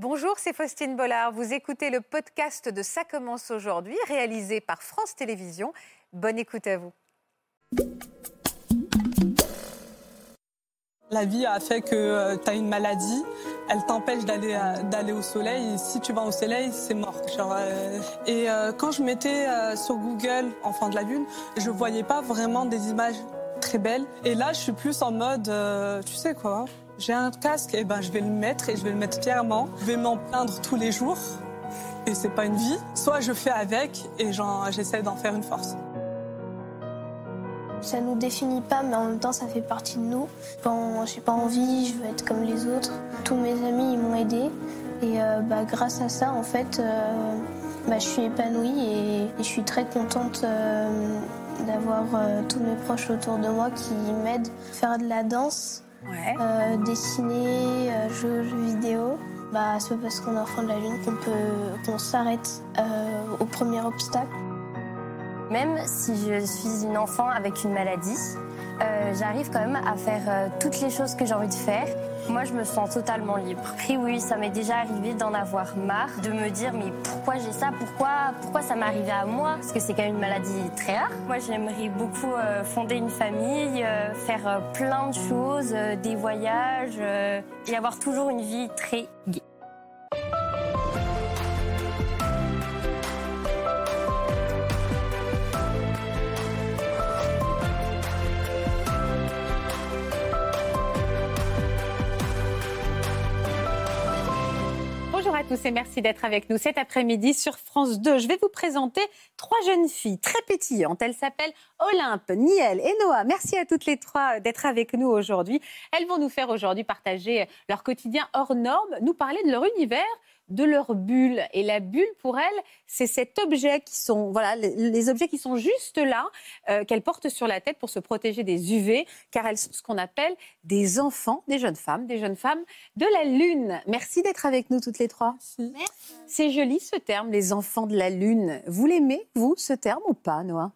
Bonjour, c'est Faustine Bollard. Vous écoutez le podcast de Ça commence aujourd'hui, réalisé par France Télévisions. Bonne écoute à vous. La vie a fait que tu as une maladie, elle t'empêche d'aller d'aller au soleil. Et si tu vas au soleil, c'est mort. euh, et euh, quand je mettais euh, sur Google enfant de la lune, je voyais pas vraiment des images très belles. Et là, je suis plus en mode, euh, tu sais quoi J'ai un casque, et ben je vais le mettre et je vais le mettre fièrement. Je vais m'en plaindre tous les jours. Et c'est pas une vie. Soit je fais avec et j'essaie d'en faire une force. Ça nous définit pas, mais en même temps, ça fait partie de nous. Quand j'ai pas envie, je veux être comme les autres. Tous mes amis, ils m'ont aidé. Et euh, bah, grâce à ça, en fait, euh, bah, je suis épanouie et, je suis très contente euh, d'avoir euh, tous mes proches autour de moi qui m'aident. Faire de la danse, Ouais. euh, dessiner, euh, jouer aux jeux vidéo. Bah, c'est pas parce qu'on est enfant de la lune qu'on peut qu'on s'arrête euh, au premier obstacle. Même si je suis une enfant avec une maladie, euh, j'arrive quand même à faire euh, toutes les choses que j'ai envie de faire. Moi, je me sens totalement libre. Après, oui, ça m'est déjà arrivé d'en avoir marre, de me dire mais pourquoi j'ai ça? Pourquoi, pourquoi ça m'est arrivé à moi? Parce que c'est quand même une maladie très rare. Moi, j'aimerais beaucoup euh, fonder une famille, euh, faire euh, plein de choses, des voyages et avoir toujours une vie très gaie. Et merci d'être avec nous cet après-midi sur France 2. Je vais vous présenter trois jeunes filles très pétillantes. Elles s'appellent Olympe, Niel et Noah. Merci à toutes les trois d'être avec nous aujourd'hui. Elles vont nous faire aujourd'hui partager leur quotidien hors norme, nous parler de leur univers de leur bulle. Et la bulle, pour elles, c'est cet objet qui sont, voilà, les, les objets qui sont juste là, euh, qu'elles portent sur la tête pour se protéger des UV, car elles sont ce qu'on appelle des enfants, des jeunes femmes, des jeunes femmes de la Lune. Merci d'être avec nous toutes les trois. C'est joli ce terme, les enfants de la Lune. Vous l'aimez, vous, ce terme ou pas, Noah?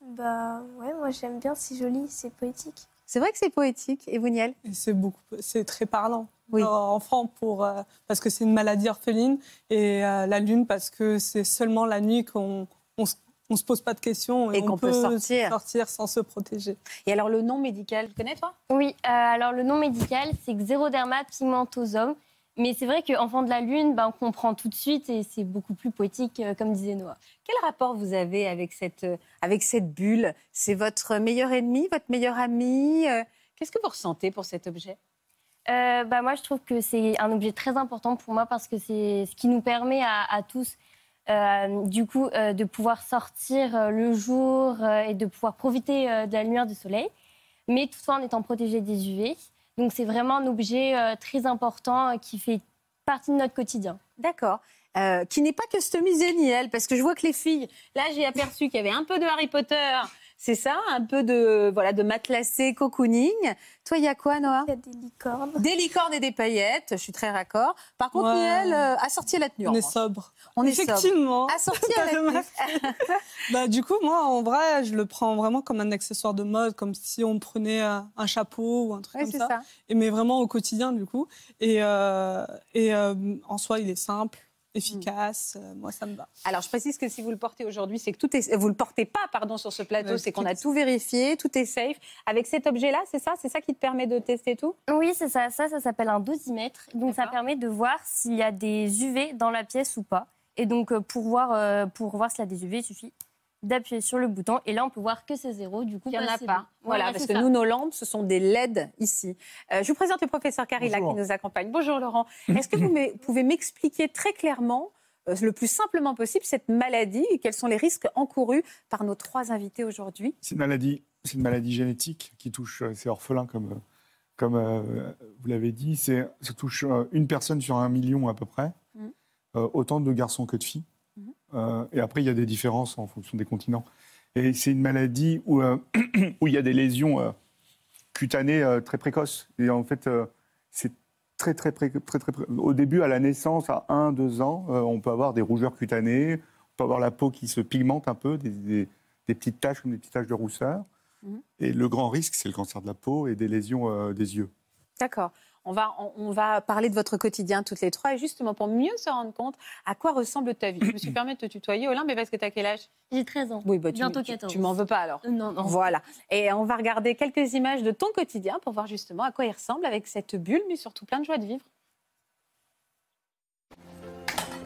Bah ouais, moi j'aime bien, c'est joli, c'est poétique. C'est vrai que c'est poétique. Et vous, Niel? C'est beaucoup, c'est très parlant. Oui. Enfant pour euh, parce que c'est une maladie orpheline et euh, la lune parce que c'est seulement la nuit qu'on on, se- on se pose pas de questions Et on qu'on peut sortir. sortir sans se protéger. Et alors, le nom médical, tu connais, toi? Oui, euh, alors le nom médical, c'est xéroderma pigmentosum. Mais c'est vrai qu'enfant de la lune, ben, on comprend tout de suite et c'est beaucoup plus poétique, euh, comme disait Noah. Quel rapport vous avez avec cette, euh, bulle? C'est votre meilleur ennemi, votre meilleur ami Euh, Qu'est-ce que vous ressentez pour cet objet? Bah, moi, je trouve que c'est un objet très important pour moi parce que c'est ce qui nous permet à, tous, du coup, de pouvoir sortir le jour et de pouvoir profiter de la lumière du soleil, mais toutefois en étant protégé des UV. Donc, c'est vraiment un objet euh, très important euh, qui fait partie de notre quotidien. D'accord. Euh, qui n'est pas customisé, Niel, parce que je vois que les filles, là j'ai aperçu qu'il y avait un peu de Harry Potter, c'est ça, un peu de voilà de matelassé, cocooning. Toi, il y a quoi, Noah? Il y a des licornes. Des licornes et des paillettes, je suis très raccord. Par contre, Ouais. Niel euh, a sorti la tenue. en On est sobre. On est sobre. Effectivement. Assorti à la tenue. Bah, du coup, moi, en vrai, je le prends vraiment comme un accessoire de mode, comme si on prenait euh, un chapeau ou un truc Ouais, comme c'est ça. ça. Et, mais vraiment au quotidien, du coup. Et, euh, et euh, en soi, il est simple, efficace. Euh, moi, ça me va. Alors, je précise que si vous le portez aujourd'hui, c'est que tout est. Vous le portez pas, pardon, sur ce plateau, c'est qu'on a tout vérifié, tout est safe. Avec cet objet-là, c'est ça? C'est ça qui te permet de tester tout? Oui, c'est ça. Ça, ça s'appelle un dosimètre. Donc, ça permet de voir s'il y a des UV dans la pièce ou pas. Et donc, euh, pour voir, euh, pour voir s'il y a des UV, il suffit d'appuyer sur le bouton. Et là, on peut voir que c'est zéro. Du coup, Il n'y en a pas. Voilà, Voilà, parce que ça. nous, nos lampes, ce sont des LED ici. Euh, je vous présente le professeur Carilla qui nous accompagne. Bonjour Laurent. Est-ce que vous pouvez m'expliquer très clairement, euh, le plus simplement possible, cette maladie? Et quels sont les risques encourus par nos trois invités aujourd'hui? C'est une maladie, c'est une maladie génétique qui touche, euh, c'est orphelin comme, comme euh, vous l'avez dit. C'est, ça touche une personne sur un million à peu près. Euh, autant de garçons que de filles. Euh, et après, il y a des différences en fonction des continents. Et c'est une maladie où, euh, où il y a des lésions euh, cutanées très précoces. Et en fait, c'est très, très, très, très, pré- Au début, à la naissance, à 1-2 ans, on peut avoir des rougeurs cutanées, on peut avoir la peau qui se pigmente un peu, des, des- des petites taches comme des petites taches de rousseur. Mhm. Et le grand risque, c'est le cancer de la peau et des lésions euh, des yeux. D'accord. On va, on, va parler de votre quotidien toutes les trois. Et justement, pour mieux se rendre compte à quoi ressemble ta vie? Je me suis permis de te tutoyer, Olympe, mais parce que tu as quel âge? J'ai 13 ans. Oui, bah, tu, Bientôt tu- 14. Tu, m'en veux pas alors Non, non. Voilà. Et on va regarder quelques images de ton quotidien pour voir justement à quoi il ressemble avec cette bulle, mais surtout plein de joie de vivre.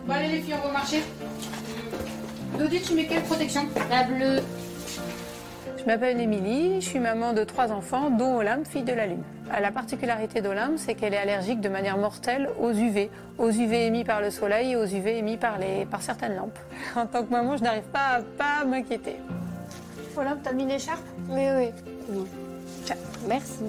Bon allez les filles, on va marcher. Dodi, tu mets quelle protection? La bleue. Je m'appelle Émilie, je suis maman de trois enfants, dont Olympe, fille de la Lune. Euh, La particularité d'Olympe, c'est qu'elle est allergique de manière mortelle aux UV, aux UV émis par le soleil et aux UV émis par, les, par certaines lampes. En tant que maman, je n'arrive pas à pas m'inquiéter. Olympe, t'as mis l'écharpe Oui, oui. Merci.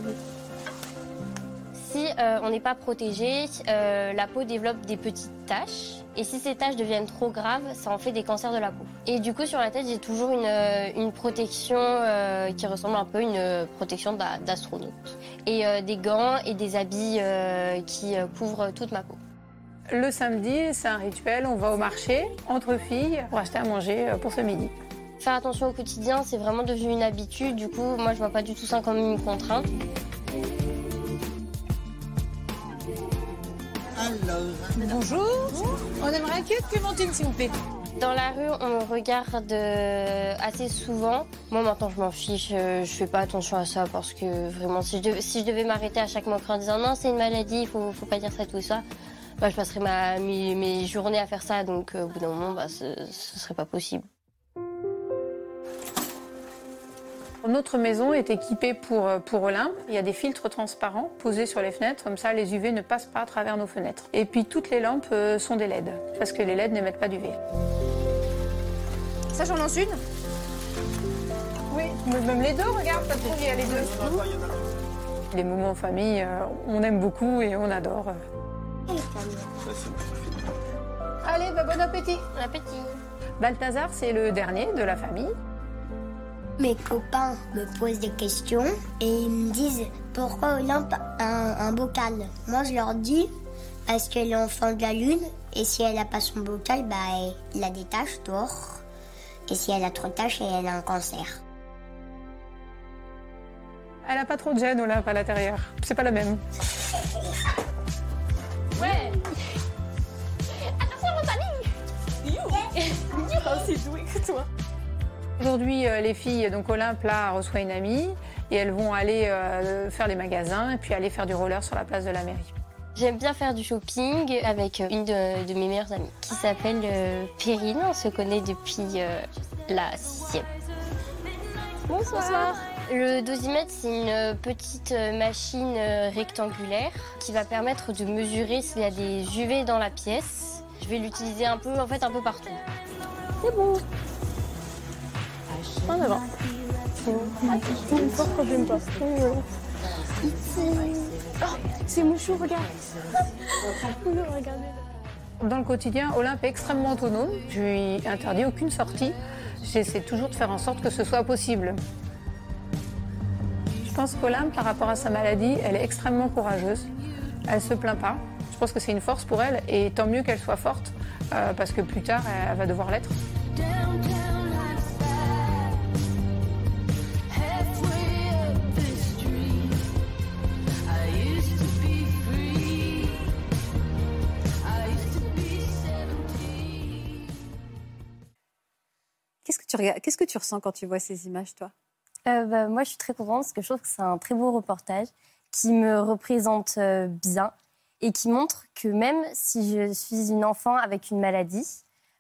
Si euh, on n'est pas protégé, euh, la peau développe des petites taches. Et si ces taches deviennent trop graves, ça en fait des cancers de la peau. Et du coup, sur la tête, j'ai toujours une, euh, une protection euh, qui ressemble un peu à une protection d'a- d'astronaute. Et des gants et des habits qui couvrent toute ma peau. Le samedi, c'est un rituel, on va au marché entre filles pour acheter à manger pour ce midi. Faire attention au quotidien, c'est vraiment devenu une habitude. Du coup, moi, je vois pas du tout ça comme une contrainte. Bonjour. On aimerait accueillir Clémentine, s'il vous plaît. Dans la rue, on regarde euh, assez souvent. Moi, maintenant, je m'en fiche. euh, Je fais pas attention à ça parce que vraiment, si je devais, m'arrêter à chaque moquerie en disant non, c'est une maladie, il faut, pas dire ça, tout ça, bah, je passerais ma, mes, mes journées à faire ça. Donc, euh, au bout d'un moment, bah, ce, ce serait pas possible. Notre maison est équipée pour, euh, pour Olympe. Il y a des filtres transparents posés sur les fenêtres, comme ça les UV ne passent pas à travers nos fenêtres. Et puis toutes les lampes euh, sont des LED, parce que les LED n'émettent pas d'UV. Ça, j'en lance une? Oui, même les deux, regarde, ça trouve, il y a les deux. Les moments en famille, euh, on aime beaucoup et on adore. Allez, bah, bon appétit. Bon appétit. Balthazar, c'est le dernier de la famille. Mes copains me posent des questions et ils me disent pourquoi Olympe a un, un bocal? Moi, je leur dis parce qu'elle est enfant de la lune et si elle n'a pas son bocal, bah, il a des taches dehors. Et si elle a trop de taches, elle a un cancer. Elle a pas trop de gêne, Olympe, à l'intérieur. C'est pas la même. Aujourd'hui, euh, les filles, donc Olympe, là, reçoit une amie et elles vont aller euh, faire les magasins et puis aller faire du roller sur la place de la mairie. J'aime bien faire du shopping avec une de, de mes meilleures amies qui s'appelle euh, Perrine. On se connaît depuis euh, la sixième. Bonsoir. Le dosimètre, c'est une petite euh, machine euh, rectangulaire qui va permettre de mesurer s'il y a des UV dans la pièce. Je vais l'utiliser un peu, en fait, un peu partout. C'est bon. En avant. C'est mouchou, regarde. Dans le quotidien, Olympe est extrêmement autonome. Je lui interdis aucune sortie. J'essaie toujours de faire en sorte que ce soit possible. Je pense qu'Olympe, par rapport à sa maladie, elle est extrêmement courageuse. Elle se plaint pas. Je pense que c'est une force pour elle et tant mieux qu'elle soit forte euh, parce que plus tard, elle va devoir l'être. Qu'est-ce que tu ressens quand tu vois ces images, toi? Euh, bah, moi, je suis très contente parce que je trouve que c'est un très beau reportage qui me représente euh, bien et qui montre que même si je suis une enfant avec une maladie,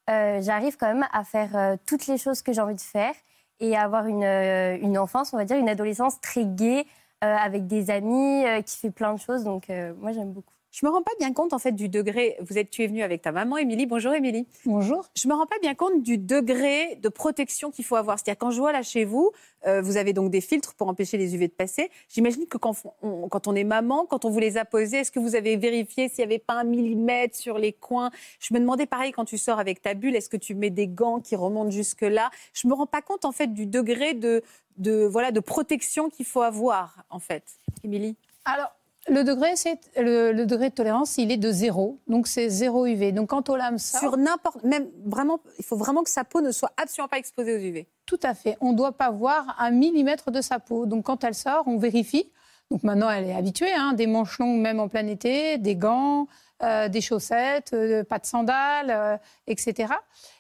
euh, j'arrive quand même à faire toutes les choses que j'ai envie de faire et à avoir une, une enfance, on va dire, une adolescence très gaie, avec des amis, qui fait plein de choses. Donc, moi, j'aime beaucoup. Je me rends pas bien compte en fait du degré. Vous êtes, tu es venue avec ta maman, Émilie. Bonjour, Émilie. Bonjour. Je me rends pas bien compte du degré de protection qu'il faut avoir. C'est-à-dire quand je vois là chez vous, euh, vous avez donc des filtres pour empêcher les UV de passer. J'imagine que quand on, quand on est maman, quand on vous les a posés, est-ce que vous avez vérifié s'il n'y avait pas un millimètre sur les coins? Je me demandais pareil quand tu sors avec ta bulle, est-ce que tu mets des gants qui remontent jusque là Je me rends pas compte en fait du degré de, de voilà de protection qu'il faut avoir en fait. Émilie. Alors, le degré, c'est le, le degré de tolérance, il est de zéro. Donc, c'est zéro UV. Donc, quand Olympe sort, Sur n'importe, même vraiment, il faut vraiment que sa peau ne soit absolument pas exposée aux UV. Tout à fait. On ne doit pas voir un millimètre de sa peau. Donc quand elle sort, on vérifie. Donc maintenant, elle est habituée, hein, des manches longues même en plein été, des gants, euh, des chaussettes, euh, pas de sandales, euh, etc.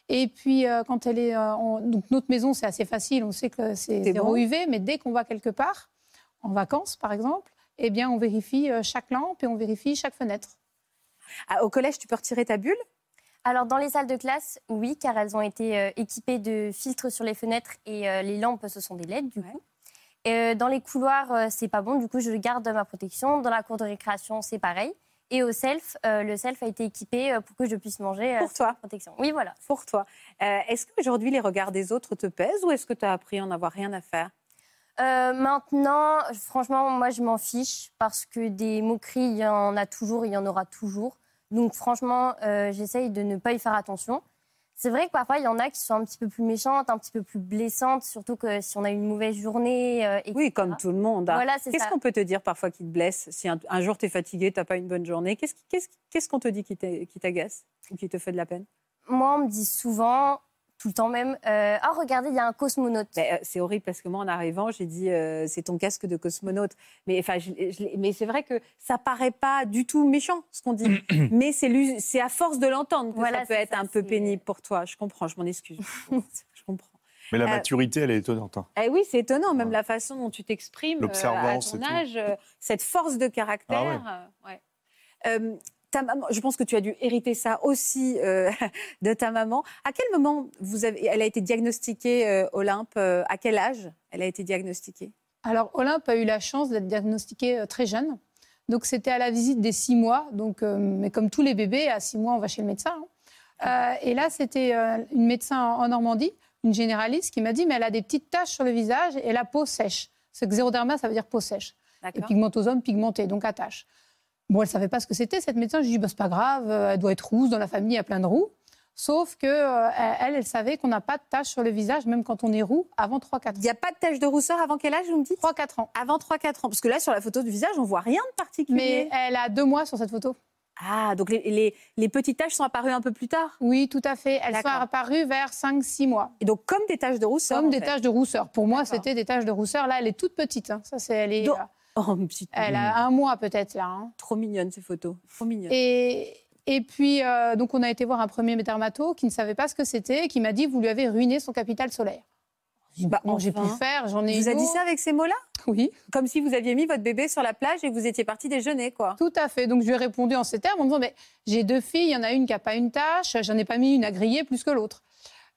Et puis, quand elle est. Donc, notre maison, c'est assez facile, on sait que c'est C'est zéro bon. UV, mais dès qu'on va quelque part, en vacances par exemple, eh bien, on vérifie euh, chaque lampe et on vérifie chaque fenêtre. Ah, au collège, tu peux retirer ta bulle? Alors, dans les salles de classe, oui, car elles ont été euh, équipées de filtres sur les fenêtres et euh, les lampes, ce sont des LED, du coup. Et, euh, dans les couloirs, c'est pas bon, du coup, je garde ma protection. Dans la cour de récréation, c'est pareil. Et au self, euh, le self a été équipé pour que je puisse manger Pour toi. protection. Oui, voilà. Pour toi. Euh, est-ce qu'aujourd'hui, les regards des autres te pèsent ou est-ce que tu as appris à en avoir rien à faire? Euh, maintenant, franchement, moi, je m'en fiche parce que des moqueries, il y en a toujours, il y en aura toujours. Donc, franchement, euh, j'essaye de ne pas y faire attention. C'est vrai que parfois, il y en a qui sont un petit peu plus méchantes, un petit peu plus blessantes, surtout que si on a une mauvaise journée. euh. Oui, comme tout le monde. hein. Voilà, c'est Qu'est-ce qu'on peut te dire parfois qui te blesse Si un, un jour tu es fatigué, tu n'as pas une bonne journée, qu'est-ce qu'on te dit qui t'agace ou qui te fait de la peine? Moi, on me dit souvent, tout le temps même, euh, ah, regardez, il y a un cosmonaute. Euh, C'est horrible parce que moi, en arrivant, j'ai dit euh, c'est ton casque de cosmonaute. Mais, enfin, je- je l'ai- mais c'est vrai que ça paraît pas du tout méchant ce qu'on dit. mais c'est à force de l'entendre que Voilà, ça peut être ça, un peu pénible pour toi. Je comprends, je m'en excuse. je comprends. Mais la Euh, maturité, elle est étonnante. hein. Eh oui, c'est étonnant, même Ouais. la façon dont tu t'exprimes à L'observance ton âge, euh, cette force de caractère. euh, ouais. Euh, ta maman, je pense que tu as dû hériter ça aussi euh, de ta maman. À quel moment vous avez, elle a été diagnostiquée, euh, Olympe euh, À quel âge elle a été diagnostiquée? Alors, Olympe a eu la chance d'être diagnostiquée très jeune. Donc, c'était à la visite des six mois. Donc, mais comme tous les bébés, à six mois, on va chez le médecin. hein. Et là, c'était une médecin en en Normandie, une généraliste, qui m'a dit Mais elle a des petites taches sur le visage et la peau sèche. Ce xéroderma, ça veut dire peau sèche. Et pigmentosome, pigmenté, donc à taches. Bon, elle savait pas ce que c'était, cette médecin. Je lui ai dit bah, C'est pas grave, euh, elle doit être rousse. Dans la famille, il y a plein de roux. Sauf que euh, elle, elle savait qu'on n'a pas de taches sur le visage, même quand on est roux, avant 3-4 Il n'y a pas de tache de rousseur avant quel âge, vous me dites? 3-4 ans. Avant 3-4 ans. Parce que là, sur la photo du visage, on voit rien de Mais particulier. elle a deux mois sur cette photo. Ah, donc les, les- les petites taches sont apparues un peu plus tard? Oui, tout à fait. Elles sont apparues vers 5-6 mois. Et donc, comme des taches de rousseur. Comme des fait. taches de rousseur. Pour moi, c'était des taches de rousseur. Là, elle est toute petite. hein. Ça, c'est, elle, est, Donc- euh, Oh, petite. elle a un mois peut-être là. hein. Trop mignonne, ces photos. Trop mignonne. Et, et puis, euh, donc, on a été voir un premier dermato qui ne savait pas ce que c'était et qui m'a dit Vous lui avez ruiné son capital solaire. Bah, Comment j'ai pu enfin. faire J'en ai vous a une dit ça avec ces mots-là? Oui, Comme si vous aviez mis votre bébé sur la plage et que vous étiez parti déjeuner, quoi. tout à fait. Donc, je lui ai répondu en ces termes en disant mais, J'ai deux filles, il y en a une qui n'a pas une tâche, j'en ai pas mis une à griller plus que l'autre.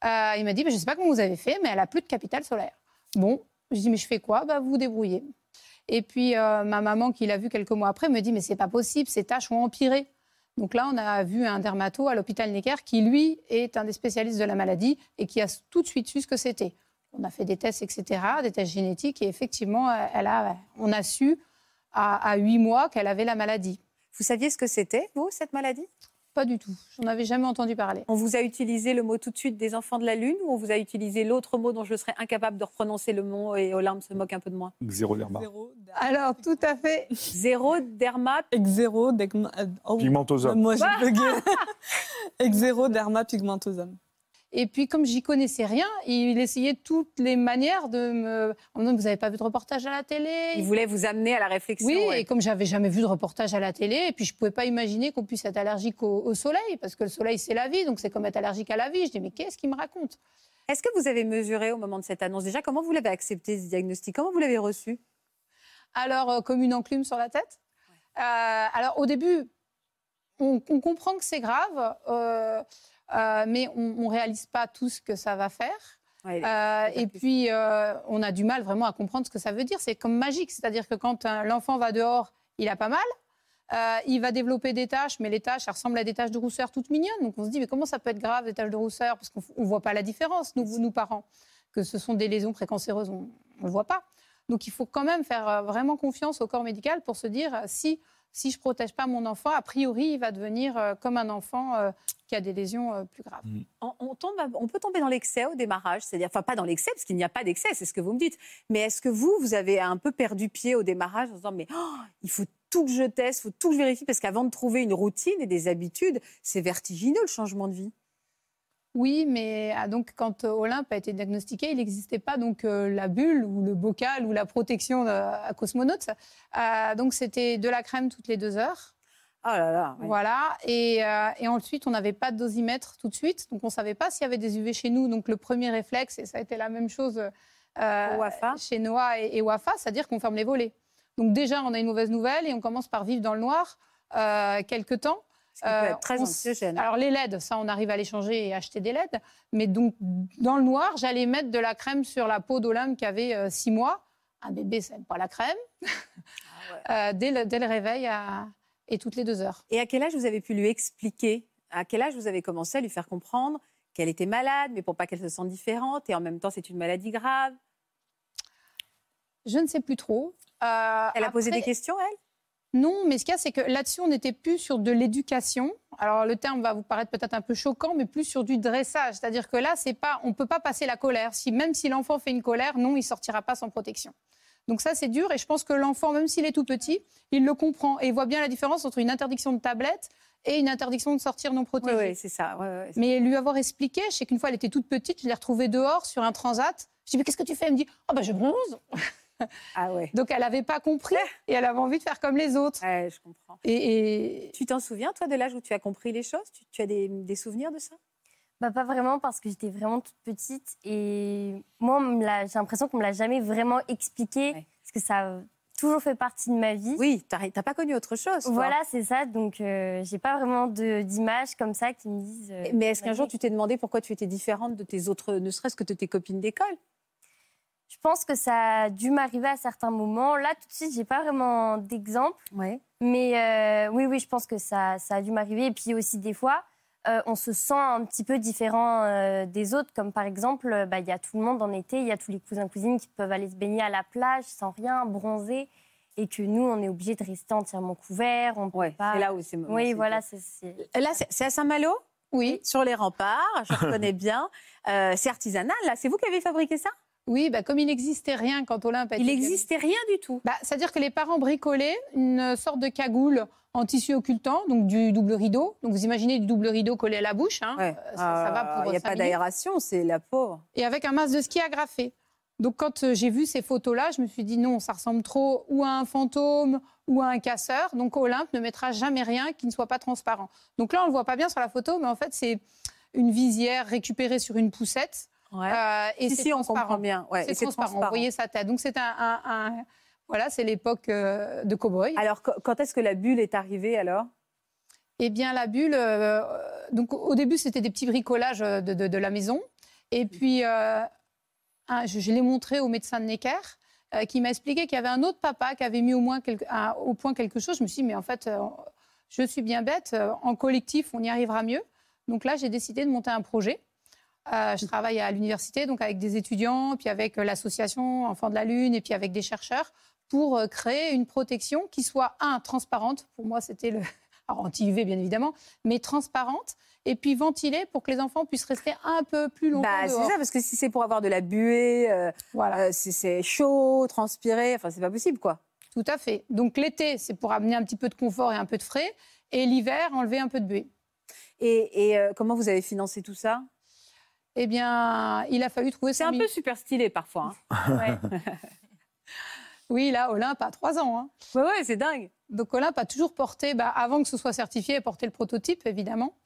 Euh, il m'a dit bah, Je ne sais pas comment vous avez fait, mais elle a plus de capital solaire. Bon, je dis Mais je fais quoi? Bah, Vous vous débrouillez. Et puis, euh, ma maman, qui l'a vu quelques mois après, me dit Mais c'est pas possible, ces taches ont empiré. Donc là, on a vu un dermato à l'hôpital Necker qui, lui, est un des spécialistes de la maladie et qui a tout de suite su ce que c'était. On a fait des tests, etc., des tests génétiques, et effectivement, euh, elle a, on a su à huit mois qu'elle avait la maladie. Vous saviez ce que c'était, vous, cette maladie? Pas du tout. J'en avais jamais entendu parler. On vous a utilisé le mot tout de suite des enfants de la Lune ou on vous a utilisé l'autre mot dont je serais incapable de reprononcer le mot et Olympe se moque un peu de moi? Zéro derma. Zéro, Alors, tout à fait. Zéro derma. Exéro, euh, oh, Pigmentosome. Moi, j'ai bugué. Exéro, derma, pigmentosome. Et puis, comme j'y connaissais rien, il essayait toutes les manières de me. En me disant, vous n'avez pas vu de reportage à la télé? Il voulait vous amener à la réflexion. Oui, ouais. et comme j'avais jamais vu de reportage à la télé, et puis je pouvais pas imaginer qu'on puisse être allergique au, au soleil, parce que le soleil c'est la vie, donc c'est comme être allergique à la vie. Je dis mais qu'est-ce qu'il me raconte? Est-ce que vous avez mesuré au moment de cette annonce? Déjà, comment vous l'avez accepté, ce diagnostic? Comment vous l'avez reçu? Alors euh, comme une enclume sur la tête. Euh, alors au début, on, on comprend que c'est grave, euh, euh, mais on, ne réalise pas tout ce que ça va faire. Ouais, Euh, et puis, euh, on a du mal vraiment à comprendre ce que ça veut dire. C'est comme magique. C'est-à-dire que quand l'enfant va dehors, il a pas mal. Euh, il va développer des taches, mais les taches, elles ressemblent à des taches de rousseur toutes mignonnes. Donc on se dit, mais comment ça peut être grave, des taches de rousseur? Parce qu'on ne voit pas la différence, nous, nous parents, que ce sont des lésions précancéreuses, on ne le voit pas. Donc il faut quand même faire vraiment confiance au corps médical pour se dire, si, si je ne protège pas mon enfant, a priori, il va devenir euh, comme un enfant euh, qui a des lésions euh, plus graves. on, on tombe, on peut tomber dans l'excès au démarrage, c'est-à-dire, enfin pas dans l'excès, parce qu'il n'y a pas d'excès, c'est ce que vous me dites. Mais est-ce que vous, vous avez un peu perdu pied au démarrage en se disant, mais oh, il faut tout que je teste, il faut tout que je vérifie, parce qu'avant de trouver une routine et des habitudes, c'est vertigineux le changement de vie. Oui, mais ah, donc quand euh, Olympe a été diagnostiqué, il n'existait pas donc euh, la bulle ou le bocal ou la protection euh, à cosmonaute. Euh, donc c'était de la crème toutes les deux heures. Oh là là. oui. Voilà. Et, euh, et ensuite, on n'avait pas de dosimètre tout de suite. Donc, on ne savait pas s'il y avait des UV chez nous. Donc, le premier réflexe, et ça a été la même chose chez Noah et, et Wafa, c'est-à-dire qu'on ferme les volets. Donc, déjà, on a une mauvaise nouvelle et on commence par vivre dans le noir quelques temps. Ce qui peut Euh, être très on s- anxiogène. Alors, les LED, ça, on arrive à les changer et acheter des LED. Mais donc, dans le noir, j'allais mettre de la crème sur la peau d'Olympe qui avait euh, six mois. Un bébé, ça n'aime pas la crème. Euh, dès, le, dès le réveil à- et toutes les deux heures. Et à quel âge vous avez pu lui expliquer? À quel âge vous avez commencé à lui faire comprendre qu'elle était malade, mais pour pas qu'elle se sente différente, et en même temps c'est une maladie grave? Je ne sais plus trop. Euh, Elle a posé des questions, elle? Non, mais ce qu'il y a, c'est que là-dessus, on n'était plus sur de l'éducation. Alors, le terme va vous paraître peut-être un peu choquant, mais plus sur du dressage. C'est-à-dire que là, c'est pas, on ne peut pas passer la colère. Si, même si l'enfant fait une colère, non, il sortira pas sans protection. Donc ça, c'est dur. Et je pense que l'enfant, même s'il est tout petit, il le comprend. Et il voit bien la différence entre une interdiction de tablette et une interdiction de sortir non Oui, protégée. oui, c'est ça. Mais lui avoir expliqué, je sais qu'une fois, elle était toute petite, je l'ai retrouvée dehors sur un transat. Je dis, mais qu'est-ce que tu fais? Elle me dit, oh, bah, je bronze. Ah ouais. Donc, elle n'avait pas compris et elle avait envie de faire comme les autres. Ouais, je comprends. Et, et- Tu t'en souviens, toi, de l'âge où tu as compris les choses? Tu, tu as des, des souvenirs de ça? Bah, pas vraiment parce que j'étais vraiment toute petite et moi, j'ai l'impression qu'on me l'a jamais vraiment expliqué Ouais. parce que ça a toujours fait partie de ma vie. Oui, t'as t'as pas connu autre chose. toi. Voilà, c'est ça. Donc, euh, j'ai pas vraiment de- d'images comme ça qui me disent. euh, Mais est-ce qu'un jour tu t'es demandé pourquoi tu étais différente de tes autres, ne serait-ce que de tes copines d'école? Je pense que ça a dû m'arriver à certains moments. Là, tout de suite, j'ai pas vraiment d'exemple. Ouais. Mais euh, oui, oui, je pense que ça, ça a dû m'arriver. Et puis aussi, des fois, euh, on se sent un petit peu différent euh, des autres. Comme par exemple, bah, il y a tout le monde en été, il y a tous les cousins, cousines qui peuvent aller se baigner à la plage sans rien, bronzer. Et que nous, on est obligé de rester entièrement couverts. On peut Ouais, pas... c'est là où c'est. Oui, voilà, c'est... c'est- Là, c'est c'est à Saint-Malo? Oui, Sur les remparts, je reconnais bien. Euh, c'est artisanal, là. C'est vous qui avez fabriqué ça? Oui, bah, comme il n'existait rien quand Olympe a Il été n'existait rien du tout. Bah, C'est-à-dire que les parents bricolaient une sorte de cagoule en tissu occultant, donc du double rideau. Donc vous imaginez du double rideau collé à la bouche. hein. Ouais. Euh, ça, ça va Euh, pour Il n'y a pas d'aération, c'est la pauvre. Et avec un masque de ski agrafé. Donc quand euh, j'ai vu ces photos-là, je me suis dit non, ça ressemble trop ou à un fantôme ou à un casseur. Donc Olympe ne mettra jamais rien qui ne soit pas transparent. Donc là, on ne le voit pas bien sur la photo, mais en fait, c'est une visière récupérée sur une poussette. Ouais. Euh, et si, si, on transparent. comprend bien. Ouais, c'est transparent. Vous voyez sa tête. Donc c'est un, un- un- voilà, c'est l'époque euh, de cow-boy. Alors, qu- quand est-ce que la bulle est arrivée alors? Eh bien, la bulle, euh, donc au début, c'était des petits bricolages euh, de, de- de la maison. Et puis, je, je l'ai montré au médecin de Necker, qui m'a expliqué qu'il y avait un autre papa qui avait mis au, moins quelque- un- au point quelque chose. Je me suis dit, mais en fait, je suis bien bête. En collectif, on y arrivera mieux. Donc là, j'ai décidé de monter un projet. Euh, je travaille à l'université, donc avec des étudiants, puis avec euh, l'association Enfants de la Lune, et puis avec des chercheurs, pour euh, créer une protection qui soit, un, transparente. Pour moi, c'était le, alors anti-UV bien évidemment, mais transparente, et puis ventilée pour que les enfants puissent rester un peu plus longtemps Bah, c'est ça, parce que si c'est pour avoir de la buée, euh, Voilà, euh, si c'est chaud, transpirer, enfin, c'est pas possible, quoi. tout à fait. Donc l'été, c'est pour amener un petit peu de confort et un peu de frais, et l'hiver, enlever un peu de buée. Et, et, euh, comment vous avez financé tout ça? Eh bien, il a fallu trouver C'est 100 un 000 peu super stylé parfois. hein. Ouais. Oui, là, Olympe a trois ans. hein. Ouais, ouais, c'est dingue. Donc Olympe a toujours porté, bah, avant que ce soit certifié, porté le prototype, évidemment.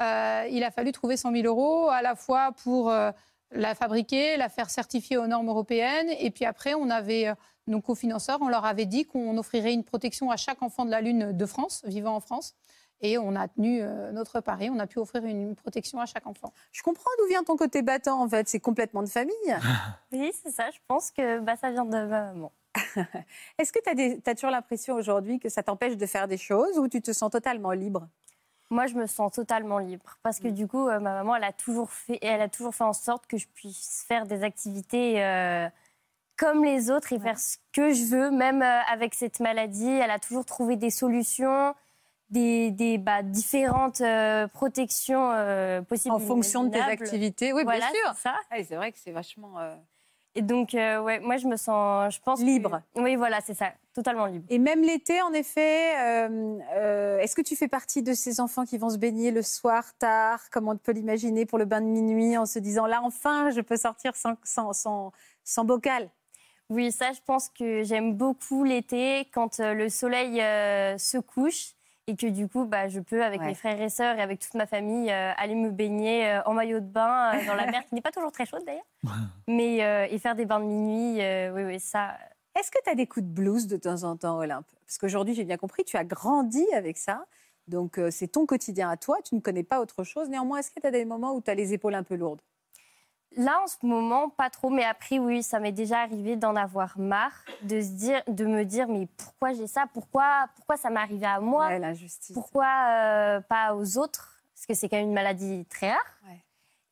Euh, il a fallu trouver 100 000 euros à la fois pour euh, la fabriquer, la faire certifier aux normes européennes. Et puis après, on avait euh, nos cofinanceurs, on leur avait dit qu'on offrirait une protection à chaque enfant de la Lune de France, vivant en France. Et on a tenu euh, notre pari, on a pu offrir une, protection à chaque enfant. Je comprends d'où vient ton côté battant, en fait. C'est complètement de famille. Oui, c'est ça. Je pense que bah, ça vient de ma maman. Est-ce que tu as, toujours l'impression aujourd'hui que ça t'empêche de faire des choses ou tu te sens totalement libre? Moi, je me sens totalement libre parce que du coup, euh, ma maman, elle a toujours fait, elle a toujours fait en sorte que je puisse faire des activités euh, comme les autres et faire ce que je veux, même euh, avec cette maladie. Elle a toujours trouvé des solutions, des, des bah, différentes euh, protections euh, possibles. En fonction de tes activités Oui, Voilà, bien sûr. c'est ça. Ah, c'est vrai que c'est vachement. euh, Et donc, euh, ouais, moi, je me sens, je pense que- Libre. oui, voilà, c'est ça. totalement libre. Et même l'été, en effet, euh, euh, est-ce que tu fais partie de ces enfants qui vont se baigner le soir tard, comme on peut l'imaginer, pour le bain de minuit, en se disant là, enfin, je peux sortir sans, sans, sans, sans bocal? Oui, ça, je pense que j'aime beaucoup l'été quand euh, le soleil euh, se couche et que du coup, bah, je peux, avec Ouais. mes frères et sœurs et avec toute ma famille, euh, aller me baigner euh, en maillot de bain euh, dans la mer, qui n'est pas toujours très chaude d'ailleurs, mais euh, et faire des bains de minuit. euh, oui, oui, ça. Est-ce que tu as des coups de blues de temps en temps, Olympe? Parce qu'aujourd'hui, j'ai bien compris, tu as grandi avec ça. Donc, euh, c'est ton quotidien à toi, tu ne connais pas autre chose. Néanmoins, est-ce que tu as des moments où tu as les épaules un peu lourdes? Là, en ce moment, pas trop, mais après, oui, ça m'est déjà arrivé d'en avoir marre, de, se dire, de me dire, mais pourquoi j'ai ça? Pourquoi, pourquoi ça m'est arrivé à moi? Ouais, l'injustice. Pourquoi euh, pas aux autres? Parce que c'est quand même une maladie très rare. Ouais.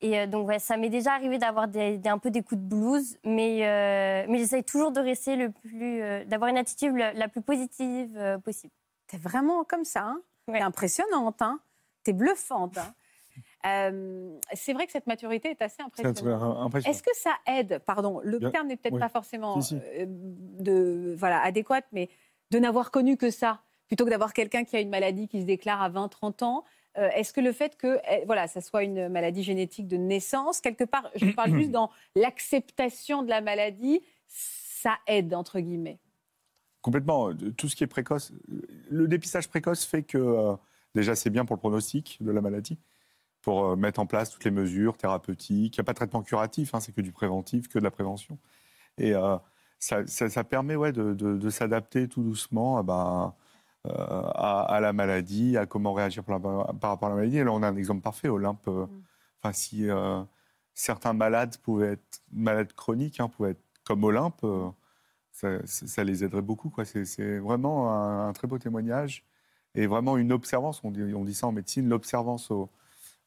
Et euh, donc, ouais, ça m'est déjà arrivé d'avoir des, des- un peu des coups de blues, mais, euh, mais j'essaye toujours de rester le plus, euh, d'avoir une attitude la, la plus positive possible. Tu es vraiment comme ça. Hein? Ouais. Tu impressionnante. Hein? Tu es bluffante. hein? Euh, c'est vrai que cette maturité est assez impressionnante. impressionnant. Est-ce que ça aide, pardon, le Bien, terme n'est peut-être oui. pas forcément Si, si. euh, de, voilà, adéquat, mais de n'avoir connu que ça, plutôt que d'avoir quelqu'un qui a une maladie qui se déclare à 20, 30 ans, euh, est-ce que le fait que eh, voilà, ça soit une maladie génétique de naissance, quelque part, je parle plus dans l'acceptation de la maladie, ça aide, entre guillemets Complètement. Tout ce qui est précoce. Le dépistage précoce fait que, euh, déjà, c'est bien pour le pronostic de la maladie, pour euh, mettre en place toutes les mesures thérapeutiques. Il n'y a pas de traitement curatif, hein, c'est que du préventif, que de la prévention. Et euh, ça, ça- ça permet ouais, de, de- de s'adapter tout doucement ah ben, euh, à, à la maladie, à comment réagir par, la- par rapport à la maladie. Et là, on a un exemple parfait. Olympe, euh, enfin, si euh, certains malades pouvaient être malades chroniques, hein, pouvaient être comme Olympe, ça, ça- ça les aiderait beaucoup. quoi. C'est c'est vraiment un, un très beau témoignage et vraiment une observance. On dit, on dit ça en médecine, l'observance au,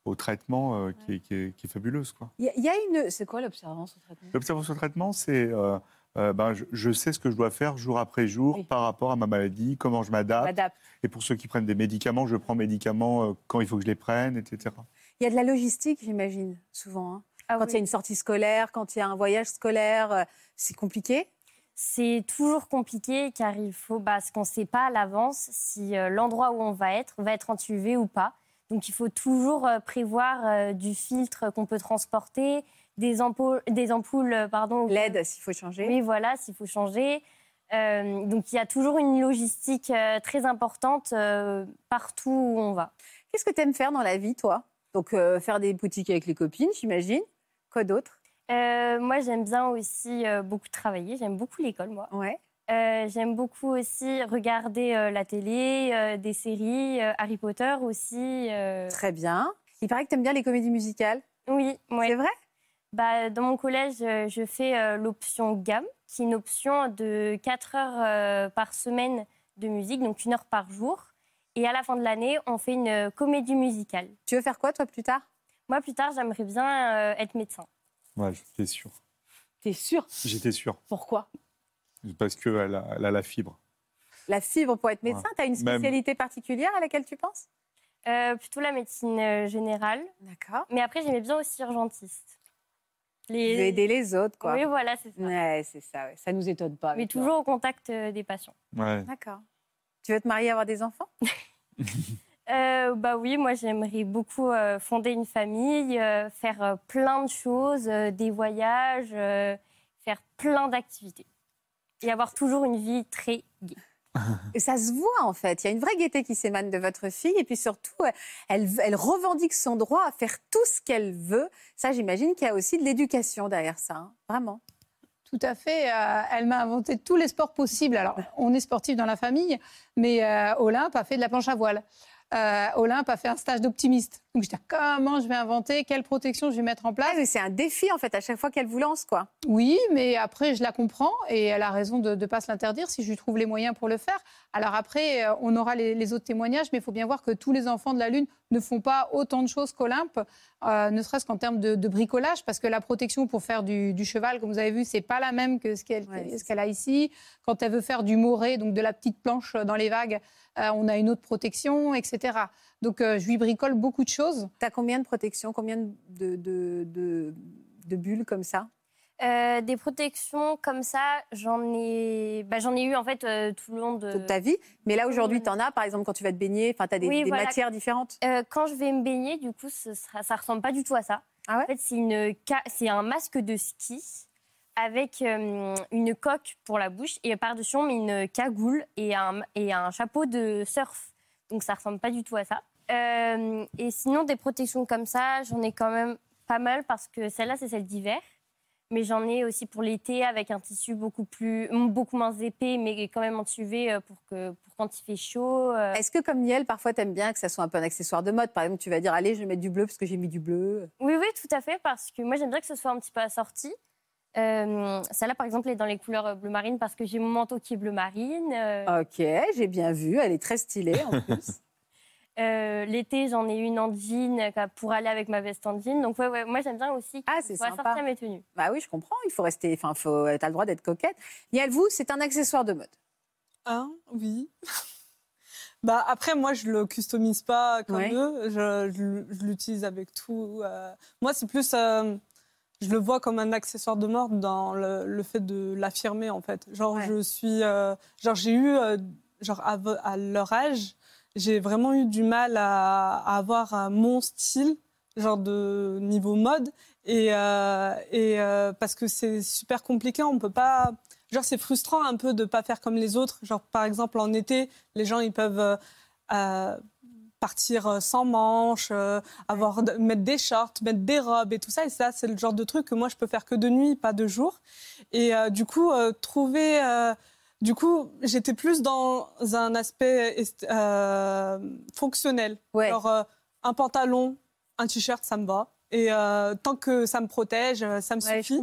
au traitement euh, qui, est, qui est- qui est fabuleuse. quoi. Il y, a- il y a une. C'est quoi l'observance au traitement? L'observance au traitement, c'est euh, euh, ben, je, je sais ce que je dois faire jour après jour Oui. par rapport à ma maladie, comment je m'adapte. Et pour ceux qui prennent des médicaments, je prends médicaments euh, quand il faut que je les prenne, etc. Il y a de la logistique, j'imagine, souvent. hein. Ah Quand oui. il y a une sortie scolaire, quand il y a un voyage scolaire, euh, c'est compliqué? C'est toujours compliqué car il faut, bah, parce qu'on ne sait pas à l'avance si euh, l'endroit où on va être va être entuvé ou pas. Donc il faut toujours euh, prévoir euh, du filtre qu'on peut transporter, des ampoules, des ampoules euh, pardon. L'aide, s'il faut changer. Oui, voilà, s'il faut changer. Euh, donc il y a toujours une logistique très importante euh, partout où on va. Qu'est-ce que tu aimes faire dans la vie, toi? Donc, euh, faire des boutiques avec les copines, j'imagine. Quoi d'autre? Moi, j'aime bien aussi beaucoup travailler. J'aime beaucoup l'école, moi. Ouais. Euh, j'aime beaucoup aussi regarder euh, la télé, euh, des séries, euh, Harry Potter aussi. euh. Très bien. Il paraît que tu aimes bien les comédies musicales. Oui, ouais. C'est vrai? Bah, dans mon collège, je fais euh, l'option gamme, qui est une option de 4 heures euh, par semaine de musique, donc une heure par jour. Et à la fin de l'année, on fait une euh, comédie musicale. Tu veux faire quoi, toi, plus tard? Moi, plus tard, j'aimerais bien euh, être médecin. Ouais, j'étais sûr. T'es sûr? J'étais sûr. Pourquoi? Parce qu'elle a, elle a la fibre. La fibre pour être médecin, Ouais. tu as une Même- spécialité particulière à laquelle tu penses? Euh, plutôt la médecine euh, générale. D'accord. Mais après, j'aimais bien aussi urgentiste. Aider les autres, quoi. Oui, voilà, c'est ça. Ouais, c'est ça. ouais. Ça nous étonne pas. Mais toi. toujours au contact euh, des patients. Ouais. D'accord. Tu veux te marier, avoir des enfants? Euh, bah oui, moi j'aimerais beaucoup euh, fonder une famille, euh, faire euh, plein de choses, euh, des voyages, euh, faire plein d'activités. Et avoir toujours une vie très gaie. Et ça se voit en fait. Il y a une vraie gaieté qui s'émane de votre fille. Et puis surtout, euh, elle, elle revendique son droit à faire tout ce qu'elle veut. Ça, j'imagine qu'il y a aussi de l'éducation derrière ça. hein. Vraiment. Tout à fait. euh, elle m'a inventé tous les sports possibles. Alors, on est sportif dans la famille, mais euh, Olympe a fait de la planche à voile. Euh, Olympe a fait un stage d'optimiste. Donc, je dis comment je vais inventer, quelle protection je vais mettre en place? Ah, c'est un défi en fait à chaque fois qu'elle vous lance, quoi. Oui, mais après, je la comprends et elle a raison de ne pas se l'interdire si je lui trouve les moyens pour le faire. Alors après, euh, on aura les, les autres témoignages, mais il faut bien voir que tous les enfants de la Lune ne font pas autant de choses qu'Olympe, euh, ne serait-ce qu'en termes de, de bricolage, parce que la protection pour faire du, du cheval, comme vous avez vu, c'est pas la même que ce qu'elle Ouais, a ici. Quand elle veut faire du moré, donc de la petite planche dans les vagues, euh, on a une autre protection, etc. Donc euh, je lui bricole beaucoup de choses. T'as combien de protections Combien de, de, de, de bulles comme ça? Euh, des protections comme ça, j'en ai, bah, j'en ai eu en fait euh, tout le long de toute ta vie. Mais là, aujourd'hui, tu en as, par exemple, quand tu vas te baigner, tu as des, Oui, des voilà. matières différentes? Euh, quand je vais me baigner, du coup, ce sera, ça ressemble pas du tout à ça. Ah ouais? En fait, c'est une, c'est un masque de ski avec euh, une coque pour la bouche et par-dessus on met une cagoule et un, et un chapeau de surf. Donc ça ressemble pas du tout à ça. Euh, et sinon, des protections comme ça, j'en ai quand même pas mal parce que celle-là, c'est celle d'hiver. Mais j'en ai aussi pour l'été avec un tissu beaucoup, plus, beaucoup moins épais, mais quand même anti-UV euh, pour, que, pour quand il fait chaud. euh. Est-ce que, comme Niel, parfois, tu aimes bien que ça soit un peu un accessoire de mode? Par exemple, tu vas dire, allez, je vais mettre du bleu parce que j'ai mis du bleu. Oui, oui, tout à fait, parce que moi j'aime bien que ce soit un petit peu assorti. Euh, Celle-là, par exemple, est dans les couleurs euh, bleu marine parce que j'ai mon manteau qui est bleu marine. Euh, Ok, j'ai bien vu. Elle est très stylée, en plus. euh, L'été, j'en ai une en jean euh, pour aller avec ma veste en jean. Donc, ouais, ouais, moi j'aime bien aussi Ah, à mes tenues. bah oui, je comprends. Il faut rester... Enfin, faut... tu as le droit d'être coquette. Niel, vous, c'est un accessoire de mode. Hein, oui. bah, après, moi, je le customise pas comme Ouais. eux. Je, je- je l'utilise avec tout. euh. Moi, c'est plus. euh, je le vois comme un accessoire de mode dans le, le fait de l'affirmer, en fait. Genre, Ouais. je suis. euh, genre, j'ai eu. euh, genre, à, leur âge, j'ai vraiment eu du mal à, à avoir euh, mon style, genre de niveau mode. Et, euh, et parce que c'est super compliqué, on peut pas. Genre, c'est frustrant un peu de pas faire comme les autres. Genre, par exemple, en été, les gens, ils peuvent partir euh, sans manches, euh, avoir, mettre des shorts, mettre des robes et tout ça. Et ça, c'est le genre de truc que moi, je peux faire que de nuit, pas de jour. Et euh, du coup, euh, trouver. du coup, j'étais plus dans un aspect fonctionnel. Ouais. Euh, un pantalon, un t-shirt, ça me va. Et tant que ça me protège, ça me Ouais, suffit.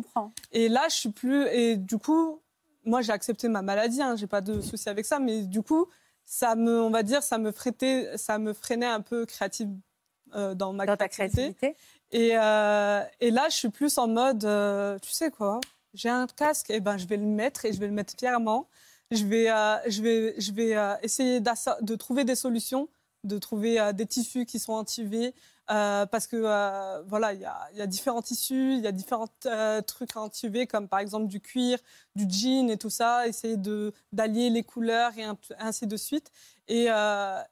Et là, je suis plus. Et du coup, moi, j'ai accepté ma maladie. Hein, j'ai pas de souci avec ça. Mais du coup, ça me, on va dire, ça me freinait, ça me freinait un peu créative euh, dans ma Dans ta créativité. créativité. Et, euh, et là, je suis plus en mode, euh, tu sais quoi, j'ai un casque, et ben je vais le mettre et je vais le mettre fièrement. Je vais, je vais, je vais essayer de trouver des solutions, de trouver des tissus qui sont anti-UV. Euh, parce que euh, voilà, il y a, il y a différents tissus, il y a différents euh, trucs anti-UV, comme par exemple du cuir, du jean et tout ça. Essayer de d'allier les couleurs et ainsi de suite. Et,